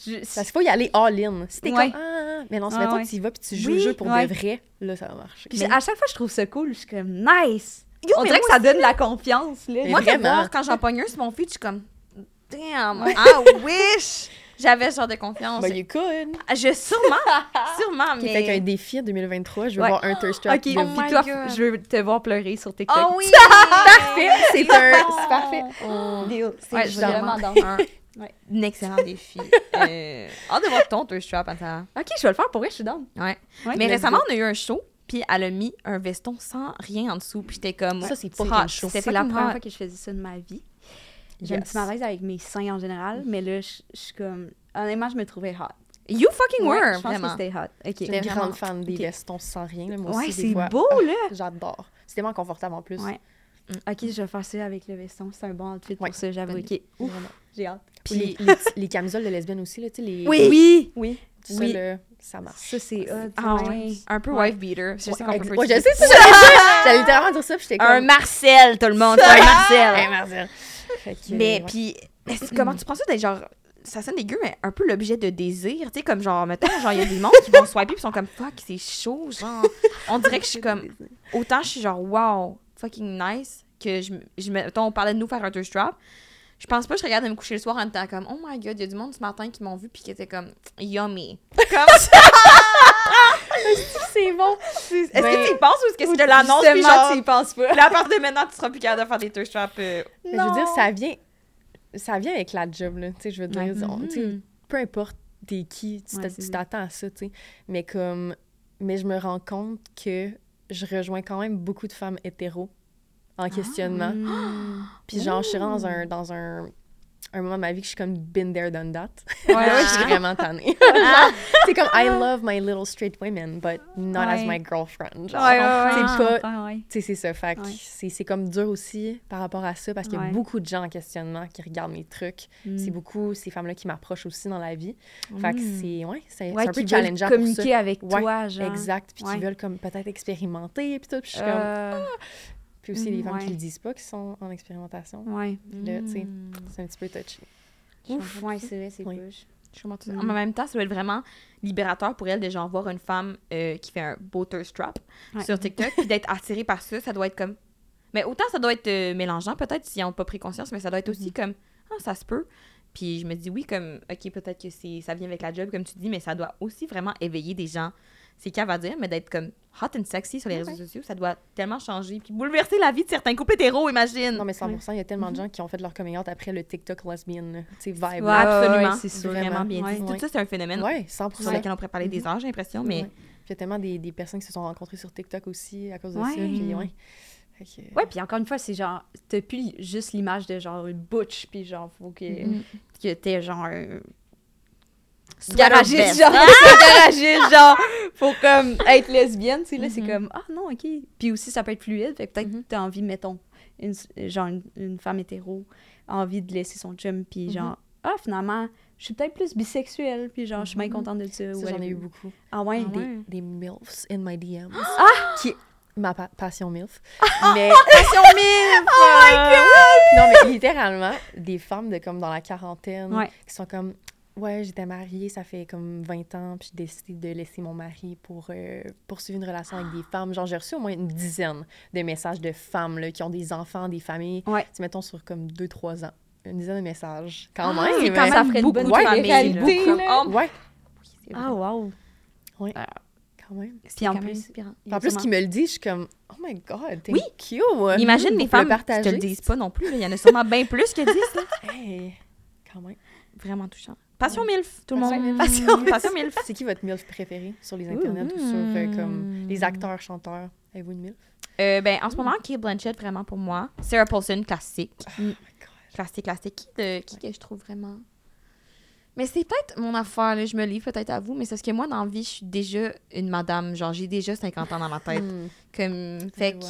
Je- Parce qu'il faut y aller all-in. Si t'es Ouais. comme, ah, mais non, si Ah, ouais. que tu y vas puis tu joues Oui, le jeu pour ouais. de vrai, là, ça va marcher. Puis Mais- à chaque fois, je trouve ça cool. Je suis comme, nice! Yo, On dirait que ça donne de la confiance, là. Moi, vraiment. quand j'en pogne un sur mon feed, je suis comme, damn, I wish j'avais ce genre de confiance. Ben, you could. Je, sûrement, sûrement, mais... Fait qu'un défi en 2023, je veux Ouais. voir un thirst trap Ok, de puis Oh toi, God. je veux te voir pleurer sur TikTok. Oh oui! Parfait! C'est un... C'est parfait. Deal. C'est Ouais, je suis vraiment un, Ouais. un excellent défi. Euh, hâte de voir ton thirst trap, Anna. Ok, je vais le faire pour vrai, je suis down. Ouais. Ouais, Mais récemment, go. on a eu un show, puis elle a mis un veston sans rien en dessous, puis j'étais comme... Ça, c'est fucking chaud. C'était c'est la première fois que je faisais ça de ma vie. J'ai un Yes. petit malaise avec mes seins en général, mais là, je je suis comme. Honnêtement, je me trouvais hot. You fucking Ouais, were, je pense vraiment. que c'était hot. Je Ok. suis une grande fan des Ok. vestons sans rien. là, Moi Ouais, aussi, des c'est fois. beau, Ah, là! J'adore. C'est tellement confortable en plus. Ouais. Ok, je vais faire ça avec le veston. C'est un bon outfit Ouais. pour ça, j'avoue. Ok. Ouf, Vraiment. j'ai hâte. Puis les, les, les camisoles de lesbiennes aussi, là, tu sais, les... Oui! Oui! Oui. Ça, oui. là, ça marche. Ça, c'est hot. Ah ouais. Un peu Ouais. wife beater. Je sais qu'on peut ouais, je sais, ça, j'allais littéralement dire ça, puis j'étais comme... Un Marcel, tout le monde. Un Marcel. Hey, Marcel. Fait que, Mais ouais. puis, comment tu prends ça d'être genre. Ça sonne dégueu, mais un peu l'objet de désir. Tu sais, comme genre, mettons, genre, il y a des mondes qui vont swiper puis sont comme fuck, c'est chaud, genre. On dirait que je suis comme. Autant je suis genre wow, fucking nice, que je, je me. Mettons, on parlait de nous faire un thirst trap. Je pense pas que je regarde de me coucher le soir en étant comme oh my god, il y a du monde ce matin qui m'ont vu puis qui était comme yummy. Comme c'est Est-ce Ben, que tu y penses ou est-ce que c'est de l'annonce Justement, tu y penses pas. Là, à partir de maintenant, tu seras plus capable de faire des thirst traps. euh, je veux dire, ça vient, ça vient avec la job, là. Tu sais, je veux dire, on- Mhm. peu importe t'es qui, tu t'attends à ça, tu sais. Mais comme, mais je me rends compte que je rejoins quand même beaucoup de femmes hétéros en questionnement. Mm. Puis genre, je suis dans un, dans un, un moment de ma vie que je suis comme been there, done that. Ouais, Là, je suis vraiment tannée. c'est comme, I love my little straight women, but not as my girlfriend. Genre, Ouais, ouais, ouais, c'est pas, tu sais, c'est ça. Fait c'est, c'est comme dur aussi par rapport à ça parce qu'il y a Ouais. beaucoup de gens en questionnement qui regardent mes trucs. Mm. C'est beaucoup ces femmes-là qui m'approchent aussi dans la vie. Fait que Mm. c'est, ouais, c'est, Ouais, c'est un peu challengeant pour ça. communiquer avec Ouais, toi, genre. Exact. Puis Ouais. qui veulent comme peut-être expérimenter. Puis tout. Puis je suis comme... Euh, Puis aussi les mhm, femmes qui ouais. le disent pas qui sont en expérimentation. ouais. Là, tu sais, Mm. c'est un petit peu touchy. Ouf, ouais, c'est vrai, c'est Oui. push. Je comprends tout ça. Mm. En même temps, ça doit être vraiment libérateur pour elle de genre voir une femme euh, qui fait un beau thirst trap Ouais. sur TikTok puis d'être attirée par ça, ça doit être comme mais autant ça doit être euh, mélangeant peut-être s'ils n'ont pas pris conscience, mais ça doit être aussi comme ah ça se peut. Puis je me dis oui comme OK, peut-être que c'est ça vient avec la job comme tu dis, mais ça doit aussi vraiment éveiller des gens. C'est qu'à va dire, mais d'être comme hot and sexy sur les réseaux sociaux, ça doit tellement changer puis bouleverser la vie de certains couples hétéros, imagine. Non, mais 100%, il y a tellement de gens qui ont fait leur coming out après le TikTok lesbian. Tu sais, vibe. Ouais. Absolument, ouais, c'est sûr. vraiment bien Ouais. dit. Ouais. Tout ça c'est un phénomène Ouais, 100%. sur lequel on pourrait parler des heures, j'ai l'impression, mais Ouais. Puis il y a tellement des, des personnes qui se sont rencontrées sur TikTok aussi à cause de ça. Puis ouais. Ouais, puis encore une fois, c'est genre, t'as plus juste l'image de genre une butch, puis genre, faut que, Mm. que t'aies genre Garagiste, genre, garagiste, genre, faut comme être lesbienne, tu sais, là, c'est Mhm. comme, ah non, ok. Puis aussi, ça peut être fluide, fait que peut-être que t'as envie, mettons, une, genre, une, une femme hétéro a envie de laisser son chum, puis Mhm. genre, ah, finalement, je suis peut-être plus bisexuelle, puis genre, je suis bien Mhm. contente de ça. Ça, j'en ai eu beaucoup. Ah ouais? Ah Des, ouais. des MILFs in my DMs. Ah! Qui ma pa- passion MILF. Mais Passion mille! Oh my god! non, mais littéralement, des femmes de comme dans la quarantaine Ouais. qui sont comme Ouais, j'étais mariée, ça fait comme 20 ans, puis j'ai décidé de laisser mon mari pour euh, poursuivre une relation avec des femmes. Genre, j'ai reçu au moins une dizaine de messages de femmes là, qui ont des enfants, des familles, Ouais. tu mettons sur comme 2-3 ans. une dizaine de messages. Quand Ah, même. c'est mais- quand ça même ferait beaucoup de familles, télé-réalité, là. là. Oh, Ouais, c'est vrai. Ah, wow. quand même. Puis en quand même plus. En plus, qu'il me le dit, je suis comme, oh my god, thank Oui. you. Imagine les le femmes qui te le disent pas non plus. Il y en a sûrement bien plus que 10. Là. Hey, quand même. Vraiment touchant. Passion MILF, tout le monde. MILF. Passion, Passion MILF. C'est qui votre MILF préféré sur les internets ou sur euh, comme les acteurs, chanteurs? Avez-vous une MILF? Euh, ben, en ce moment, Kate Blanchett, vraiment pour moi. Sarah Paulson, classique. Oh my god. Classique, classique. Qui, de, qui que je trouve vraiment? Mais c'est peut-être mon affaire, là. Je me livre peut-être à vous, mais c'est parce que moi, dans la vie, je suis déjà une madame. Genre, j'ai déjà 50 ans dans ma tête. Hmm. Comme, fait que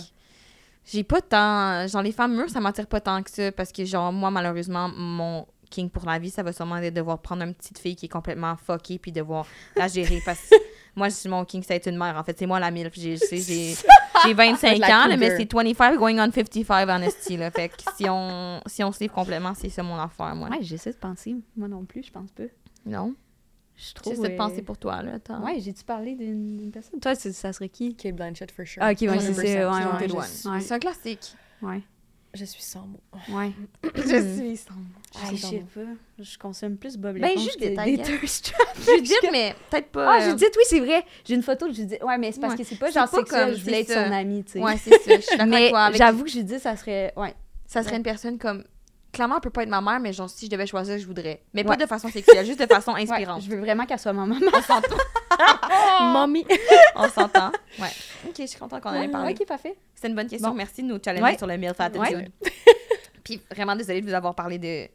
j'ai pas tant. Genre, les femmes mûres, ça m'attire pas tant que ça parce que, genre, moi, malheureusement, mon king pour la vie, ça va sûrement être de devoir prendre une petite fille qui est complètement fuckée puis devoir la gérer parce que moi, je suis mon king, c'est être une mère. En fait, c'est moi la mille. J'ai j'ai- j'ai- j'ai 25 La ans, là, mais c'est 25 going on 55 en esti, là. Fait que si on, si on se livre complètement, c'est ça mon affaire, moi. Ouais, j'essaie de penser. Moi non plus, je pense pas. Non? Je trouve. J'essaie de euh, penser pour toi, là. attends. Ouais, j'ai-tu parlé d'une d'une personne? Toi, c'est- ça serait qui? Kate Blanchett, for sure. Ah, ok, ouais, c'est 100%. ça, ouais, Ouais. C'est un classique. Ouais. Je suis sans mots. Ouais. Je suis sans Ah, sais je sais pas. Je consomme plus Bob Ben, l'éponge Judith, des thirst traps. Judith, mais peut-être pas. Ah, euh, Judith, oui, c'est vrai. J'ai une photo de Judith. Ouais, mais c'est parce Ouais. que c'est pas C'est genre pas sexuel. comme- Je voulais être c'est ça. son amie, tu sais. Ouais, c'est ça. Je suis d'accord avec mais toi. avec- j'avoue que Judith, ça serait. Ouais. Ça serait une personne comme. Clairement, elle peut pas être ma mère, mais genre, si je devais choisir, je voudrais. Mais pas de façon sexuelle, juste de façon Ouais, inspirante. je veux vraiment qu'elle soit ma maman. On s'entend. Mommy! On s'entend. Ouais. Ok, je suis contente qu'on en ait parlé. Ok, parfait. C'est une bonne question. Bon. Merci de nous challenger Ouais. sur le MILF attitude. Ouais. Puis vraiment désolée de vous avoir parlé de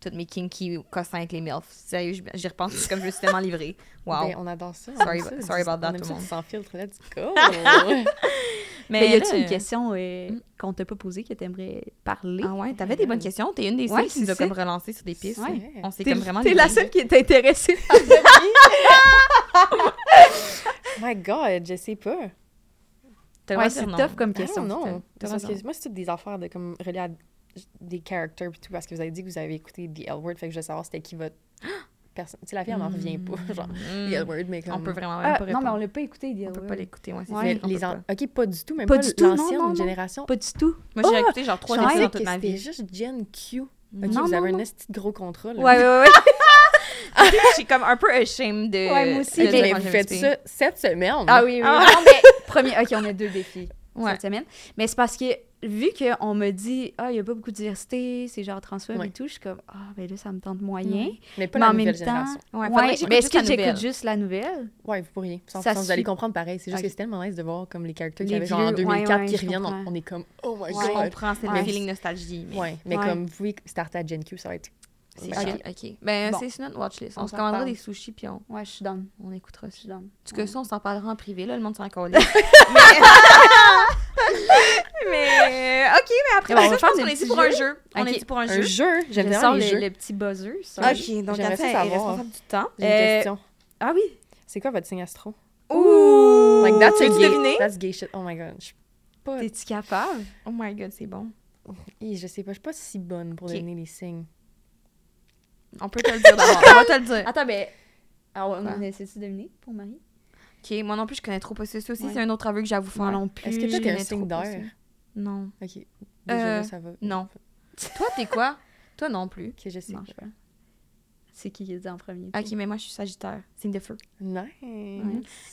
toutes mes kinky cossins avec les MILF. Sérieux, j'y- j'y repense c'est comme je me suis tellement livrée. Wow. Ben, on adore ça. on Sorry about- ça, sorry about that, on tout le monde. Sans filtre, let's go! Mais y a-tu là, une question euh, Mm. qu'on t'a pas posée que t'aimerais parler? Ah ouais, t'avais des bonnes questions. T'es une des Ouais, seules qui nous a comme relancé sur des pistes. Ouais. On s'est T'es comme vraiment t'es la seule qui est intéressée par oh my god, je sais pas. Ouais, c'est non. tough comme Ah question. non, non. Parce que moi, c'est toutes des affaires de comme reliées à des characters et tout, parce que vous avez dit que vous avez écouté The L Word, fait que je veux savoir c'était qui votre personne. Tu sais, la fille, elle n'en revient pas, genre, Mm. The L Word, mais comme... On peut vraiment même Ah, pas non, répondre. mais on l'a pas écouté, The On peut L pas Word. l'écouter, ouais, c'est ça, les pas. Ok, pas du tout, même Pas pas, du tout, non, l'ancienne non, non. génération. Pas du tout. Moi, j'ai Ah! écouté genre trois épisodes toute ma c'était vie. juste Gen Q. Ok, Non, vous non, avez non. un de gros contrat, là. Ouais, ouais, ouais. Je suis comme un peu ashamed de. Ouais, moi aussi. de Ok, dire mais vous j'ai faites ça cette semaine. Ah oui, oui. Ah. Non, mais premier. Ok, on a deux défis Ouais. cette semaine. Mais c'est parce que vu qu'on me dit, ah, il n'y a pas beaucoup de diversité, c'est genre transphobe Ouais. et tout, je suis comme, ah, ben là, ça me tente moyen. Mais pas mais la en même nouvelle temps, génération. Ouais, mais est-ce que j'écoute juste la nouvelle? Ouais, vous pourriez. Sans, Ça sans- vous allez comprendre pareil. C'est juste que c'est tellement nice de voir comme les characters qu'il y avait genre en vieux, ouais, 2004 ouais, qui reviennent. On, on est comme, oh my god. comprends, c'est Ouais. le feeling nostalgie. Mais Ouais, mais Ouais. comme vous starter à Gen Q, ça va être. C'est Ok. chill. Ok. Ben, Bon. c'est sur notre watchlist. On, On se commandera des sushis puis on, Ouais, je suis down. on écoutera Je ça. suis down. En tout cas, Ouais. ça, on s'en parlera en privé, là. Le monde s'en encore mais... mais. Ok, mais après, Bon, on ça, va je faire pense qu'on est ici pour un jeu. On est ici pour un Un jeu. jeu. J'aime Je bien les le, jeux. le petit buzzer. ça. Ok, donc J'aimerais ça Attends est savoir. responsable du temps. J'ai une Euh, question. Ah oui. C'est quoi votre signe astro? Ouh! Like, that's a gay. deviner? That's gay shit. Oh my god. Je suis pas. T'es-tu capable? Oh my god, c'est bon. Je sais pas, je suis pas si bonne pour donner les signes. On peut te le dire d'abord. On va te le dire. Attends, ben. Alors, on essaie-tu de deviner pour Marie? Ok, moi non plus, je connais trop pas ça. Aussi, Ouais. c'est un autre aveu que j'ai à vous faire. Non plus. Est-ce que je toi, t'es un connais signe d'air? Non. Ok. Déjà, Euh, ça va. non. Toi, t'es quoi? Toi non plus. Ok, je sais. Non, je sais pas. C'est qui qui dit en premier? Ok, mais moi, je suis Sagittaire. Signe de feu. Nice.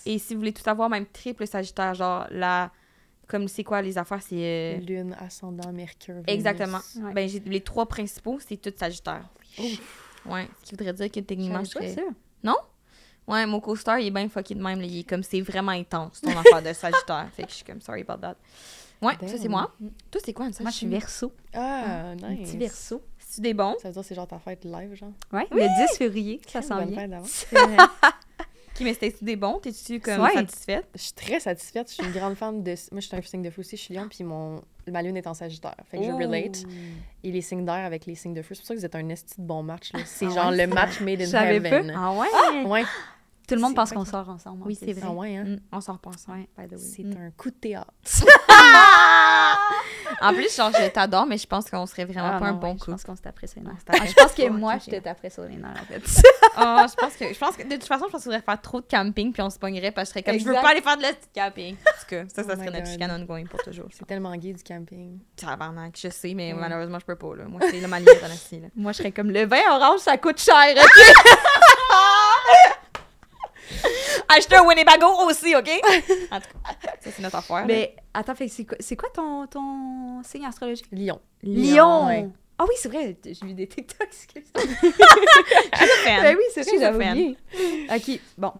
Et si vous voulez tout savoir, même triple Sagittaire, genre la. Comme c'est quoi les affaires, c'est. euh, Lune, ascendant, Mercure. Exactement. Ouais. Ben, j'ai les trois principaux, c'est tout Sagittaire. Ouais, ce qui voudrait dire que techniquement, je pas serais. ça. Ouais, mon co-star, il est bien fucké de même. là. Il est comme, c'est vraiment intense, ton affaire de Sagittaire. Fait que je suis comme, sorry about that. Ouais, ça, c'est moi. Toi, c'est quoi, un Moi, je suis verso. Ah, nice. petit verso. C'est des bons? Ça veut dire que c'est genre ta fête live, genre? Ouais, le 10 février, ça Quelle s'en Ok, mais c'était des bons? T'es-tu comme Ouais. satisfaite? Je suis très satisfaite. Je suis une grande fan de. Moi, je suis un signe de feu aussi. Je suis lion, puis mon... ma lune est en sagittaire. Fait que je relate. Et les signes d'air avec les signes de feu. C'est pour ça que vous êtes un esti de bon match. là. C'est Ah genre ouais? le match made in heaven. Ah ouais? Ouais. Tout le monde C'est pense qu'on que- sort ensemble. en Oui, c'est vrai. Ah ouais, hein? Mm, on s'en repense. Ouais, by the way. C'est Mm. un coup de théâtre. En plus, genre, je t'adore, mais je pense qu'on serait vraiment Ah pas un bon ouais, Je couple. pense qu'on se taperait sur les nerfs. Ah, je pense que moi, je te taperais sur les nerfs, en fait. Ah, je pense que je pense que de toute façon, je pense qu'il faudrait faire trop de camping puis on se pognerait parce que je serais comme je veux Exact. pas aller faire de la petite camping. Parce que ça, ça Oh serait notre chicane ongoing pour toujours. C'est tellement gay du camping. Tabarnak, je sais, mais Ouais. malheureusement, je peux pas, là. Moi, c'est le dans la style. Moi, je serais comme le vin orange, ça coûte cher. ok? Acheter un Winnebago aussi, OK? En tout cas, ça, c'est notre affaire. là. Mais attends, c'est quoi, c'est quoi ton, ton signe astrologique? Lion. Lion! ouais. Ah oui, c'est vrai, j'ai vu des TikToks. je suis fan. Ben oui, c'est vrai. OK, bon.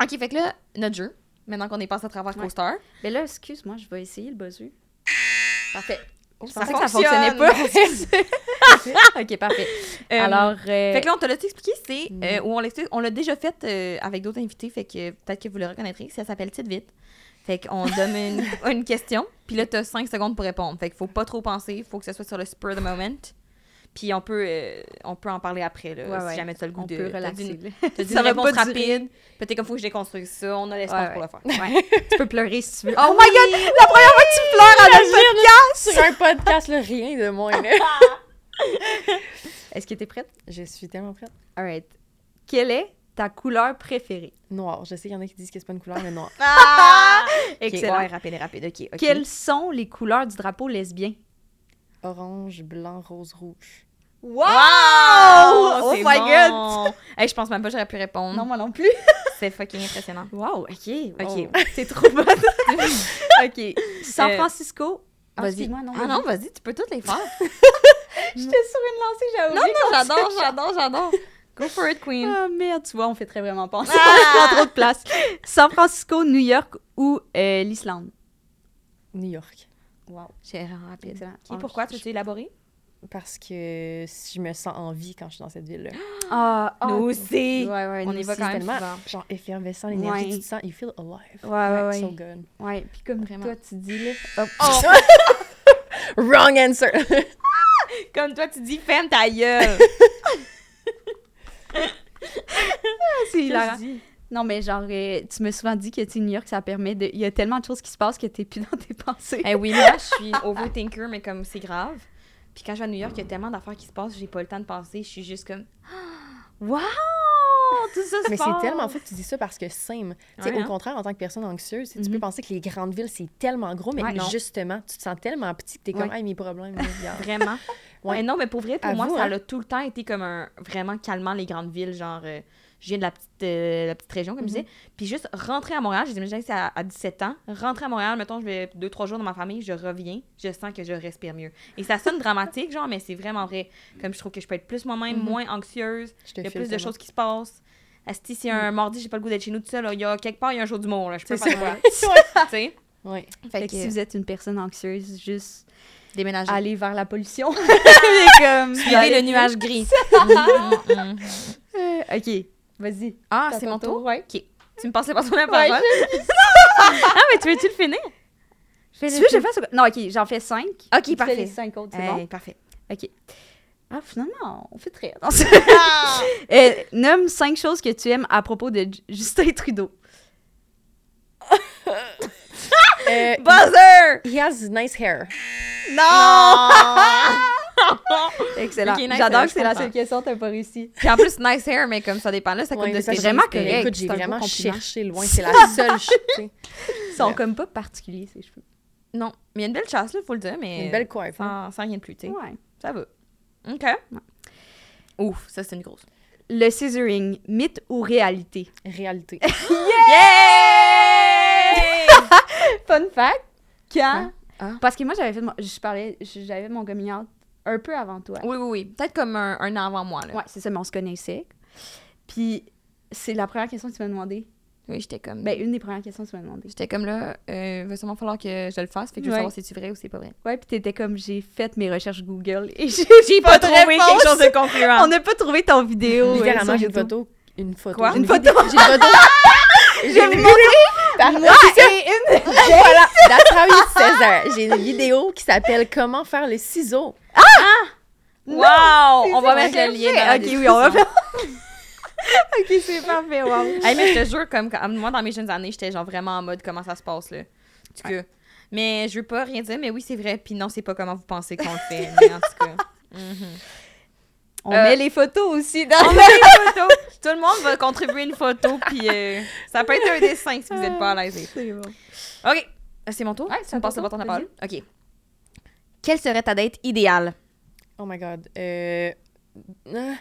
OK, fait que là, notre jeu, maintenant qu'on est passé à travers Ouais. CoStar, Mais là, excuse-moi, je vais essayer le buzzer. Parfait. Je ça pensais que ça fonctionnait pas. OK, parfait. Euh, Alors, euh, Fait que là, on te l'a expliqué, c'est Mm. euh, on l'explique- on l'a déjà fait euh, avec d'autres invités, fait que peut-être que vous le reconnaîtrez. Ça s'appelle Tite Vite. Fait qu'on donne une, une question, puis là, t'as 5 secondes pour répondre. Fait qu'il faut pas trop penser, faut que ce soit sur le spur of the moment. Puis on peut, euh, on peut en parler après, là, Ouais, si ouais. jamais tu as le goût on de. peut une- Ça va réponse pas rapide. Peut-être comme faut que je déconstruise ça, on a l'espace Ouais, pour le faire. Ouais. tu peux pleurer si tu veux. Oh Oh, my god! La première fois que tu pleures à notre podcast! Sur un podcast, là, rien de moins. Est-ce que t'es prête? Je suis tellement prête. Alright. Quelle est ta couleur préférée? Noir. Je sais qu'il y en a qui disent que c'est pas une couleur, mais noir. Ah! Excellent. Ok, ouais, rapide, rapide. Ok, ok. Quelles sont les couleurs du drapeau lesbien? Orange, blanc, rose, rouge. Wow! Oh, oh c'est my bon. god! Hey, je pense même pas que j'aurais pu répondre. Non, moi non plus. C'est fucking impressionnant. Wow, ok. Ok. C'est trop bonne. ok. San Euh, Francisco. Ah, Vas-y. non. Ah non, vas-y, tu peux toutes les faire. J'étais sur une lancée, j'avais non, oublié non, j'adore, j'adore, j'adore. Go for it, queen. Ah merde, tu vois, on fait très vraiment penser. Ah! On prend trop de place. San Francisco, New York ou euh, l'Islande? New York. Wow. J'ai vraiment rapide. Excellent. Ok, pourquoi? tu veux élaborer? Parce que je me sens en vie quand je suis dans cette ville-là. Ah, ah, Nous aussi. Ouais, ouais, On y va aussi, quand même tellement souvent. genre effervescent, l'énergie, Ouais. tu te sens, you feel alive. Ouais, ouais, ouais. So good. Ouais, puis comme Vraiment. toi, tu dis, là... hop. Oh, Wrong answer! comme toi, tu dis, ferme ta gueule. c'est hilarant. Non, mais genre, euh, tu m'as souvent dit que, tu New York, ça permet de... Il y a tellement de choses qui se passent que t'es plus dans tes pensées. Eh oui, moi, je suis overthinker, mais comme c'est grave. Puis quand je vais à New York, il y a tellement d'affaires qui se passent, j'ai pas le temps de penser. Je suis juste comme, wow, tout ça se Mais c'est tellement fou que tu dis ça parce que sais, Ouais, au hein? contraire, en tant que personne anxieuse, tu peux penser que les grandes villes, c'est tellement gros, mais Ouais, justement, tu te sens tellement petit que t'es comme, Ouais. hey, mes problèmes. Vraiment. Ouais. Ouais, non, mais pour vrai, pour moi, ça hein? a tout le temps été comme un vraiment calmant les grandes villes. Genre, euh, je viens de la petite, euh, la petite région, comme je Mhm. disais. Puis juste rentrer à Montréal, j'ai déménagé ici à, à 17 ans. Rentrer à Montréal, mettons, je vais deux, trois jours dans ma famille, je reviens, je sens que je respire mieux. Et ça sonne dramatique, genre, mais c'est vraiment vrai. Comme je trouve que je peux être plus moi-même, Mhm. moins anxieuse. Il y a plus de choses qui se passent. Asti, si un mardi, j'ai pas le goût d'être chez nous tout seul, il y a quelque part, il y a un jour d'humour, là. Je peux ça. quoi? tu sais? Ouais. Fait, Fait que, que si vous êtes une personne anxieuse, juste déménager. aller vers la pollution. Comme... Suivez le nuage gris. Mm, mm, mm. Euh, OK, vas-y. Ah, C'est mon tour? ouais. OK. Tu me passais pas ton la Ouais, parole? ah, mais tu veux-tu le finir? Tu veux que je fasse... Non, OK, j'en fais cinq. OK, Tu fais parfait. les cinq autres, c'est Hey, bon? parfait. OK. Ah, finalement, on fait très... Non, c'est- Euh, nomme cinq choses que tu aimes à propos de Justin Trudeau. Euh, Buzzer! he has nice hair. Non! Excellent. Nice, J'adore que c'est la seule question, t'as pas réussi. Puis en plus, nice hair, mais comme ça dépend là, ça coûte Ouais, de mais ça, ce j'ai- vraiment correct. Écoute, j'ai C'est vraiment cherché loin. C'est la seule ch- tu sais. Ils sont comme pas particuliers, ces cheveux. Non, mais il y a une belle chasse, là, faut le dire, mais. Une belle coiffe. hein. Sans, sans rien de plus, tu sais. Ouais. Ça va. OK. Ouf, ça, c'est une grosse. Le scissoring, mythe ou réalité? Réalité. Yeah! Fun fact, quand... Hein? Ah. Parce que moi, j'avais fait mon... Je parlais... J'avais mon coming out un peu avant toi. oui, oui, oui. Peut-être comme un, un an avant moi, là. Ouais, c'est ça, mais on se connaissait. Puis, c'est la première question que tu m'as demandé. Oui, j'étais comme. Ben, une des premières questions que tu m'as demandé. J'étais comme là, euh, il va sûrement falloir que je le fasse, fait que je veux Ouais. savoir si c'est vrai ou c'est pas vrai. Ouais, puis t'étais comme, j'ai fait mes recherches Google et j'ai J'ai pas trouvé quelque chose de concluant. On n'a pas trouvé ton vidéo. euh, Littéralement, j'ai une photo. Une photo. Quoi? J'ai Une photo? J'ai une photo. Je vais vous montrer. Moi une. voilà, that's how that. J'ai une vidéo qui s'appelle Comment faire le ciseau. Wow! C'est On ça, va mettre le lien dans la Ok, oui, on va faire. ok, c'est parfait, wow. Hey, mais je te jure, comme quand- moi, dans mes jeunes années, j'étais genre vraiment en mode comment ça se passe, là. Mais je veux pas rien dire, mais oui, c'est vrai. Puis non, c'est pas comment vous pensez qu'on le fait. mais en tout cas. Mhm. On Euh, met les photos aussi dans On met des photos. Tout le monde va contribuer une photo, puis euh, ça peut être un dessin si vous êtes pas à l'aise. C'est bon. OK. Euh, C'est mon tour? Ouais, c'est On ton passe le vas-y. parole? OK. Quelle serait ta date idéale? Oh my god. Euh, euh,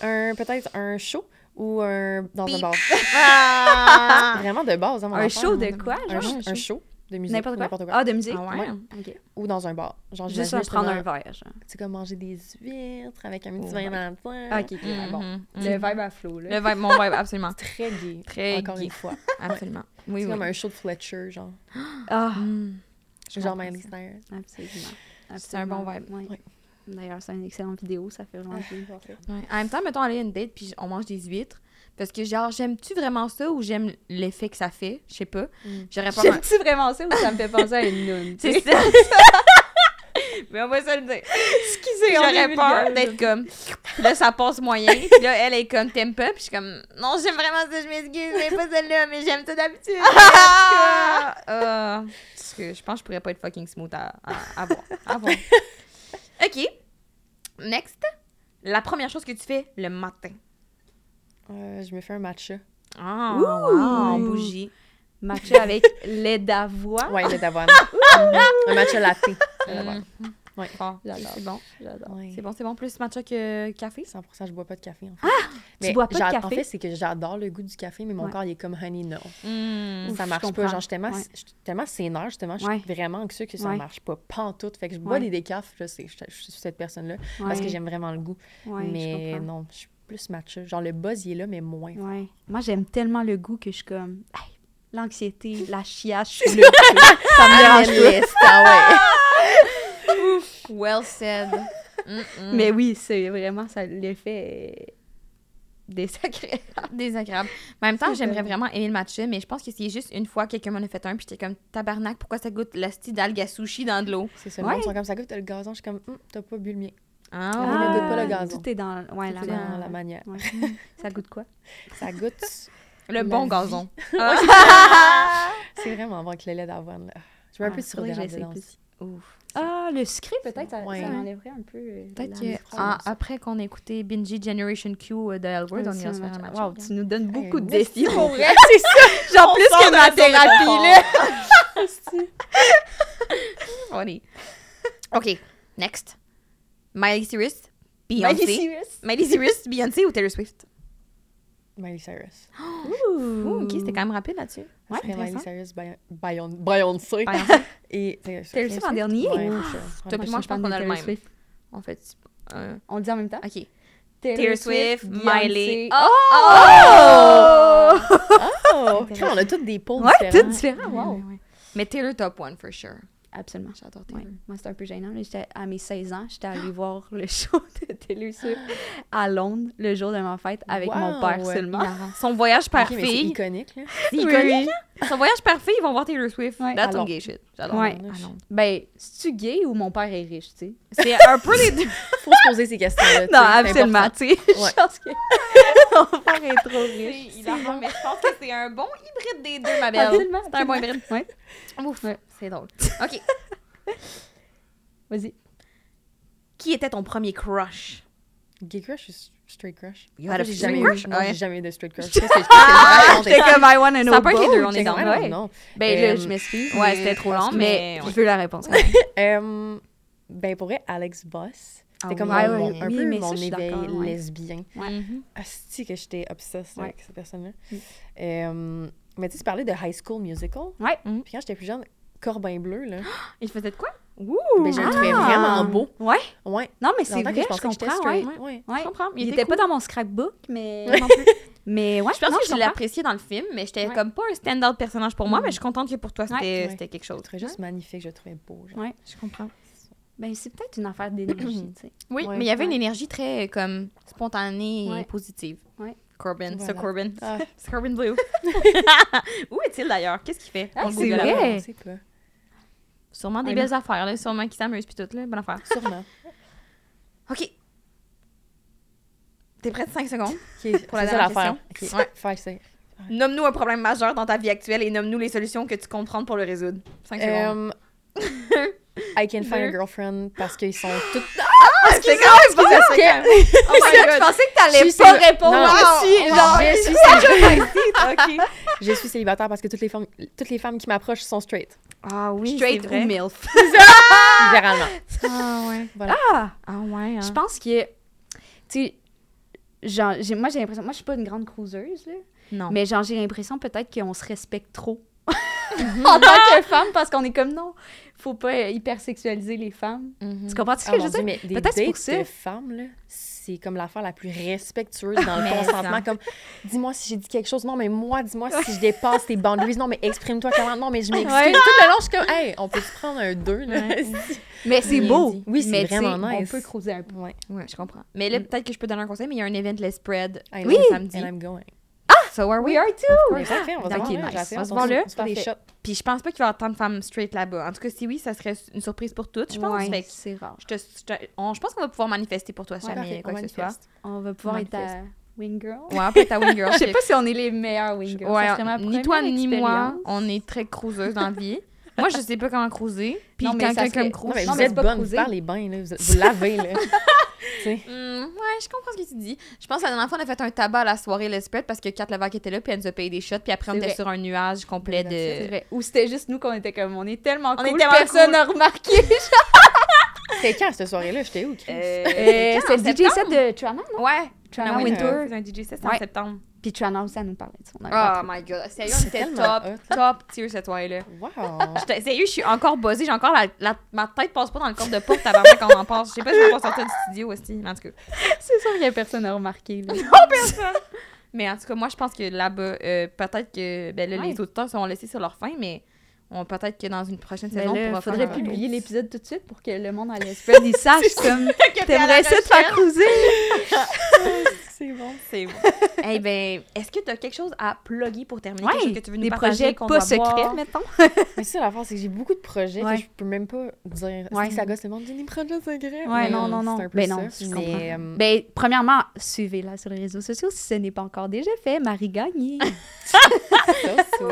un, peut-être un show ou un, dans un bar. Ah! Vraiment de base, hein, mon Un show hein. de quoi, genre? un show de musique. N'importe quoi? N'importe quoi. Ah, de musique? Ah ouais? Ou dans un bar. Genre, Juste à prendre un verre, genre. C'est comme manger des huîtres avec un petit Oh, vin ouais. dans le temps. Ah, OK, ouais, bon. Mhm. Le vibe à flot, là. Le vibe, mon vibe, absolument. Très gay. Très Encore gay. une fois. Absolument. Oui, C'est oui. comme un show de Fletcher, genre. Ah, Mm. Je genre Miley. Cyrus. absolument. C'est un bon vibe. Ouais. Ouais. D'ailleurs, c'est une excellente vidéo, ça fait vraiment bien. Ouais. En même temps, mettons aller à une date puis on mange des huîtres. Parce que genre, j'aime-tu vraiment ça ou j'aime l'effet que ça fait? Je sais pas. Mm. J'aurais pas. J'aime-tu vraiment ça ou ça me fait penser à une noune? C'est ça. Mais on va se le dire. Excusez, J'aurais peur d'être comme. Là, ça passe moyen. Puis là, elle est comme, t'aimes pas? Puis je suis comme, non, j'aime vraiment ça, je m'excuse, mais pas celle-là, mais j'aime ça d'habitude. Euh, parce que je pense que je pourrais pas être fucking smooth à, à, à voir. À voir. OK. Next. La première chose que tu fais le matin. Euh, je me fais un matcha. Ah, Ouh! wow, bougie. Matcha avec lait d'avoine. Ouais, le d'avoine. un matcha latte. Mhm. Fort. J'adore. C'est bon. J'adore. Ouais. C'est bon, c'est bon. Plus matcha que café? 100%, je bois pas de café, en fait. tu bois pas de café? En fait, c'est que j'adore le goût du café, mais mon Ouais. corps, il est comme honey, no. Mm. Ouf, ça je marche pas. Genre, je suis tellement, Ouais. tellement sénère, justement. Je suis Ouais. vraiment anxieux que ça Ouais. marche pas. Pantoute. Fait que je bois Ouais. des décafs, je sais, je, suis cette personne-là. Parce que j'aime vraiment le goût. Je mais non, je suis plus matcha. Genre, le buzz, il est là, mais moins. Ouais. Moi, j'aime tellement le goût que je suis comme. Hey, L'anxiété, la chiasse, je suis là. ça me dérange pas. Ah Well said. Mais oui, c'est vraiment ça. L'effet est désagréable. Désagréable. En même temps, j'aimerais vraiment aimer le matcha, mais je pense que c'est juste une fois quelqu'un m'en a fait un, puis j'étais comme tabarnak, pourquoi ça goûte la style d'algue à sushi dans de l'eau? C'est ça. Ouais. Le monde sont comme ça goûte le gazon. Je suis comme, Hum, t'as pas bu le mien. Ah, Ah, ouais. ne goûte pas le gazon. Tout est dans, ouais, la, C'est dans la manière. Ouais. ça goûte quoi? Ça goûte. le bon vie. gazon. C'est vraiment bon avec le lait d'avoine. là. Je mets un Ah, peu de sirop d'érable plus. Ouf. Ah, le sucré, peut-être, ça, Ouais. ça enlèverait un peu. euh, Peut-être mousse. ah, après qu'on a écouté Bingy Generation Q euh, de Elwood, on Aussi, ira un se faire un. Wow, tu nous donnes beaucoup un de défis pour vrai. C'est ça. Genre plus sort que ma thérapie, là. Funny. OK, next. Miley Cyrus, Beyoncé. Miley Cyrus. Miley Cyrus, Beyoncé ou Taylor Swift? Miley Cyrus. Ouh, OK, c'était quand même rapide là-dessus. Ouais, C'est Miley. Cyrus, Beyon- Beyon- Beyoncé. Et Taylor Swift. Taylor Swift en dernier? Ouais. Toi, moi, je pense qu'on a le Taylor même. Swift. En fait, euh, On le dit en même temps? OK. Taylor Swift, Miley. Oh! Oh! Oh! Quand on a tous des pôles Ouais, différents. tout différent, wow. Ouais, ouais. Mais Taylor top one, for sure. Absolument. J'adore Ouais. Taylor. Moi, c'était un peu gênant. J'étais à mes 16 ans, j'étais allée voir le show de Taylor Swift à Londres le jour de ma fête avec mon père ouais. seulement. Hilarant. Son voyage par Ok, mais c'est fille. iconique, là. C'est iconique. oui. Son voyage par fille, ils vont voir Taylor Swift. Ouais. That's some gay shit. J'adore. Ouais. Ben, c'est-tu gay ou mon père est riche, tu sais? C'est un peu les deux. Faut se poser ces questions-là. Non, absolument, tu sais. Ouais. Je pense que mon père est trop riche. Hilarant, mais je pense que c'est un bon hybride des deux, ma belle. Absolument, C'est un bon hybride. Ouais. Ouf, Ouais. c'est drôle. OK. Vas-y. Qui était ton premier crush? Gay crush ou straight crush? You En had fait, a j'ai jamais crush? eu. Non, Ouais. j'ai jamais eu de straight crush. Raconte? J'étais comme I wanna know Ça peut être les deux, on est dans. Ouais, non. Ben là, Euh, je m'excuse. Ouais, c'était trop long, Mais mais. je veux la réponse. Ben, pour vrai, Alex Boss. C'était Ah comme un oui, peu mais ça, mon je éveil d'accord, ouais. lesbien. Mhm. Asti que j'étais obsesse Ouais. avec cette personne-là. Mm. Euh, mais tu sais, tu parlais de High School Musical? Ouais. Puis quand j'étais plus jeune, Corbin Bleu, là, Il faisait de quoi? Ouh! ben, je le trouvais ah! vraiment beau. Ouais. Ouais. Non, mais c'est vrai, que je, que j'étais comprends, ouais. Ouais. Ouais. Je comprends. Il était était pas dans mon scrapbook, mais... Moi non plus. mais ouais, Je pense non, que je comprends. l'appréciais dans le film, mais j'étais Ouais. comme pas un stand-out personnage pour moi, Mm. mais je suis contente que pour toi, c'était quelque Je le chose. trouvais juste magnifique, je le trouvais beau. genre. Ouais. Je comprends. Ben, c'est peut-être une affaire d'énergie, tu sais. Oui, Ouais. mais il y avait une Ouais. énergie très euh, comme spontanée et Ouais. positive. Ouais. Corbin, Voilà. c'est Corbin. Ah. C'est Corbin Blue. Où est-il d'ailleurs? Qu'est-ce qu'il fait? Ah, c'est Google vrai. pas. Sûrement des Ouais, belles affaires, là. Sûrement qui s'amuse puis tout, là. Bonne affaire. Sûrement. OK. T'es prête? 5 secondes? Pour la dernière l'affaire. question. Ok, Faire ça. Nomme-nous un problème majeur dans ta vie actuelle et nomme-nous les solutions que tu comptes prendre pour le résoudre. 5 secondes. I can find a girlfriend parce qu'ils sont toutes. Excusez-moi, excusez-moi. Oh my Je god. pensais que Je t'allais suis pas célib- répondre. Non, Ah, je suis, genre, je suis célibataire. Je suis célibataire parce que toutes les femmes, toutes les femmes qui m'approchent sont straight. Ah oui, straight c'est ou. MILF. Généralement. Ah ouais. Voilà. Ah! Ah ouais. hein. Je pense que, tu sais, genre, j'ai- moi, j'ai l'impression, moi, je suis pas une grande cruiseuse, là, Non. mais genre, j'ai l'impression peut-être qu'on se respecte trop en tant que femme parce qu'on est comme, non, faut pas euh, hypersexualiser les femmes. Mhm. Tu comprends ce Ah, que je mon veux dire? Dieu, mais des Peut-être c'est pour ça. de femmes, là, c'est comme l'affaire la plus respectueuse dans le consentement. Comme, dis-moi si j'ai dit quelque chose. Non, mais moi, dis-moi si je dépasse tes boundaries. Non, mais exprime-toi comment. Non, mais je m'excuse. Ouais. Tout le long, je suis comme, hey, on peut se prendre un deux, là? Mais c'est beau. dit. Oui, c'est vraiment On peut cruiser un peu. Ouais. Ouais, je comprends. Mais là, peut-être que je peux donner un conseil, mais il y a un event Les Spread oui, samedi. And I'm going. So are we. We are too! On va Ok, se voir là, nice. On se voit là. des shots. Puis je pense pas qu'il va y avoir tant de femmes straight là-bas. En tout cas, si oui, ça serait une surprise pour toutes, je pense. Ouais, c'est rare. je, te, je, te- on- je pense qu'on va pouvoir manifester pour toi Ouais, parfait, quoi que ce soit. On va pouvoir être à Wing Girl. Ouais, on peut être à Wing Girl. Je sais pas si on est les meilleurs Wing Girls. Ouais, ni toi ni moi, on est très cruiseuses dans la vie. moi, je sais pas comment cruiser. Puis Non, quand quelqu'un me Non, vous êtes c'est bonne, vous parlez bien, là. Vous, vous lavez, là. Hum, ouais, je comprends ce que tu dis. Je pense que la dernière fois, on a fait un tabac à la soirée Les Spread parce que Kat Levac était là, puis elle nous a payé des shots, puis après, on C'est était vrai. sur un nuage complet C'est de. vrai. Ou c'était juste nous qu'on était comme, on est tellement On cool, est tellement personne cool. n'a remarqué. C'était quand, cette soirée-là? J'étais où, Chris? Euh, quand, c'est le DJ set de Trana, non? Ouais, Trana Trana Winter. Winter. C'est un DJ set en Ouais. septembre. Puis Trana aussi, elle nous parlait de son Oh my god. Sérieux, on C'est était top, hot. top tier cette soirée-là. Wow! Sérieux, je suis encore buzzée. J'ai encore la, la- Ma tête passe pas dans le corps de porte avant quand on en passe. Je sais pas si on va sortir du studio aussi, mais en tout cas. C'est sûr qu'il y a personne à remarquer. Là. Mais en tout cas, moi, je pense que là-bas, euh, peut-être que ben, là, Ouais. les auditeurs seront laissés sur leur fin, mais on peut-être que dans une prochaine saison, là, on pourra faudrait faire publier l'épisode tout de suite pour que le monde à l'espace il sache comme t'aimerais ça te faire cruiser. C'est bon. C'est bon. Eh ben, est-ce que tu as quelque chose à plugger pour terminer? Ouais, quelque chose que tu veux nous des partager, projets pas secrets, mettons. Mais ça, l'affaire, c'est que j'ai beaucoup de projets Ouais. que je peux même pas dire. Ouais. Que ça gosse le monde. Des projets secrets. Ouais, non, non, non. C'est un peu Ben ça. non, je mais, euh, Ben, premièrement, suivez-la sur les réseaux sociaux si ce n'est pas encore déjà fait. Marie Gagné. so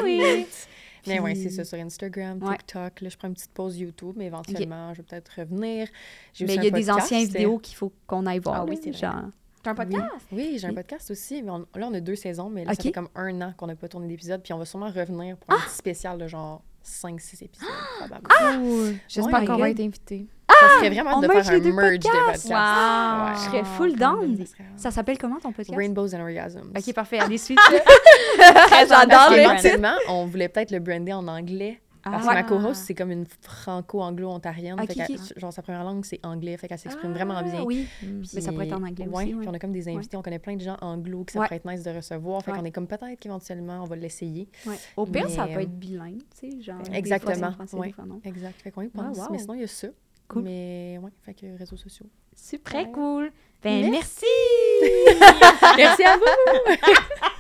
Oui. Mais ouais, Puis- c'est ça, sur Instagram, Ouais. TikTok. Là, je prends une petite pause YouTube, mais éventuellement, je vais peut-être revenir. J'ai Mais il y a des anciennes vidéos qu'il faut qu'on aille voir. Ah oui, c'est vrai. genre. T'as un podcast? Oui, j'ai un Oui. podcast aussi. Mais on- là, on a deux saisons, mais là, Ok. ça fait comme un an qu'on n'a pas tourné d'épisode. Puis on va sûrement revenir pour un petit spécial de genre 5-6 épisodes, probablement. J'espère my qu'on va être invité. Ça serait vraiment on de merge faire les un deux merge des podcasts. podcasts. Wow. Ouais. Je serais full down. Ça Ça s'appelle comment ton podcast? Rainbows and Orgasms. Ok, parfait. Allez, suivre ça. J'adore le titre. on voulait peut-être le brander en anglais. Parce que Ah. ma co-host, c'est comme une franco-anglo-ontarienne. Ok, fait qu'elle- ok. Genre, sa première langue, c'est anglais. Fait qu'elle s'exprime vraiment bien. Ah, Oui, Puis- mais ça pourrait être en anglais ouais, aussi. Puis on a comme des invités, on connaît plein de gens anglo que ça Ouais. pourrait être nice de recevoir. Fait Ouais. qu'on est comme peut-être qu'éventuellement, on va l'essayer. Ouais. Au pire, ça Mais, peut euh, être bilingue, tu sais, genre. des fois, c'est Exactement, français, des fois, non. Exact. Fait qu'on y pense. wow. Mais sinon, il y a ça. Cool. Mais ouais, fait que réseaux sociaux. Super. Très cool. Ben, merci! Merci à vous!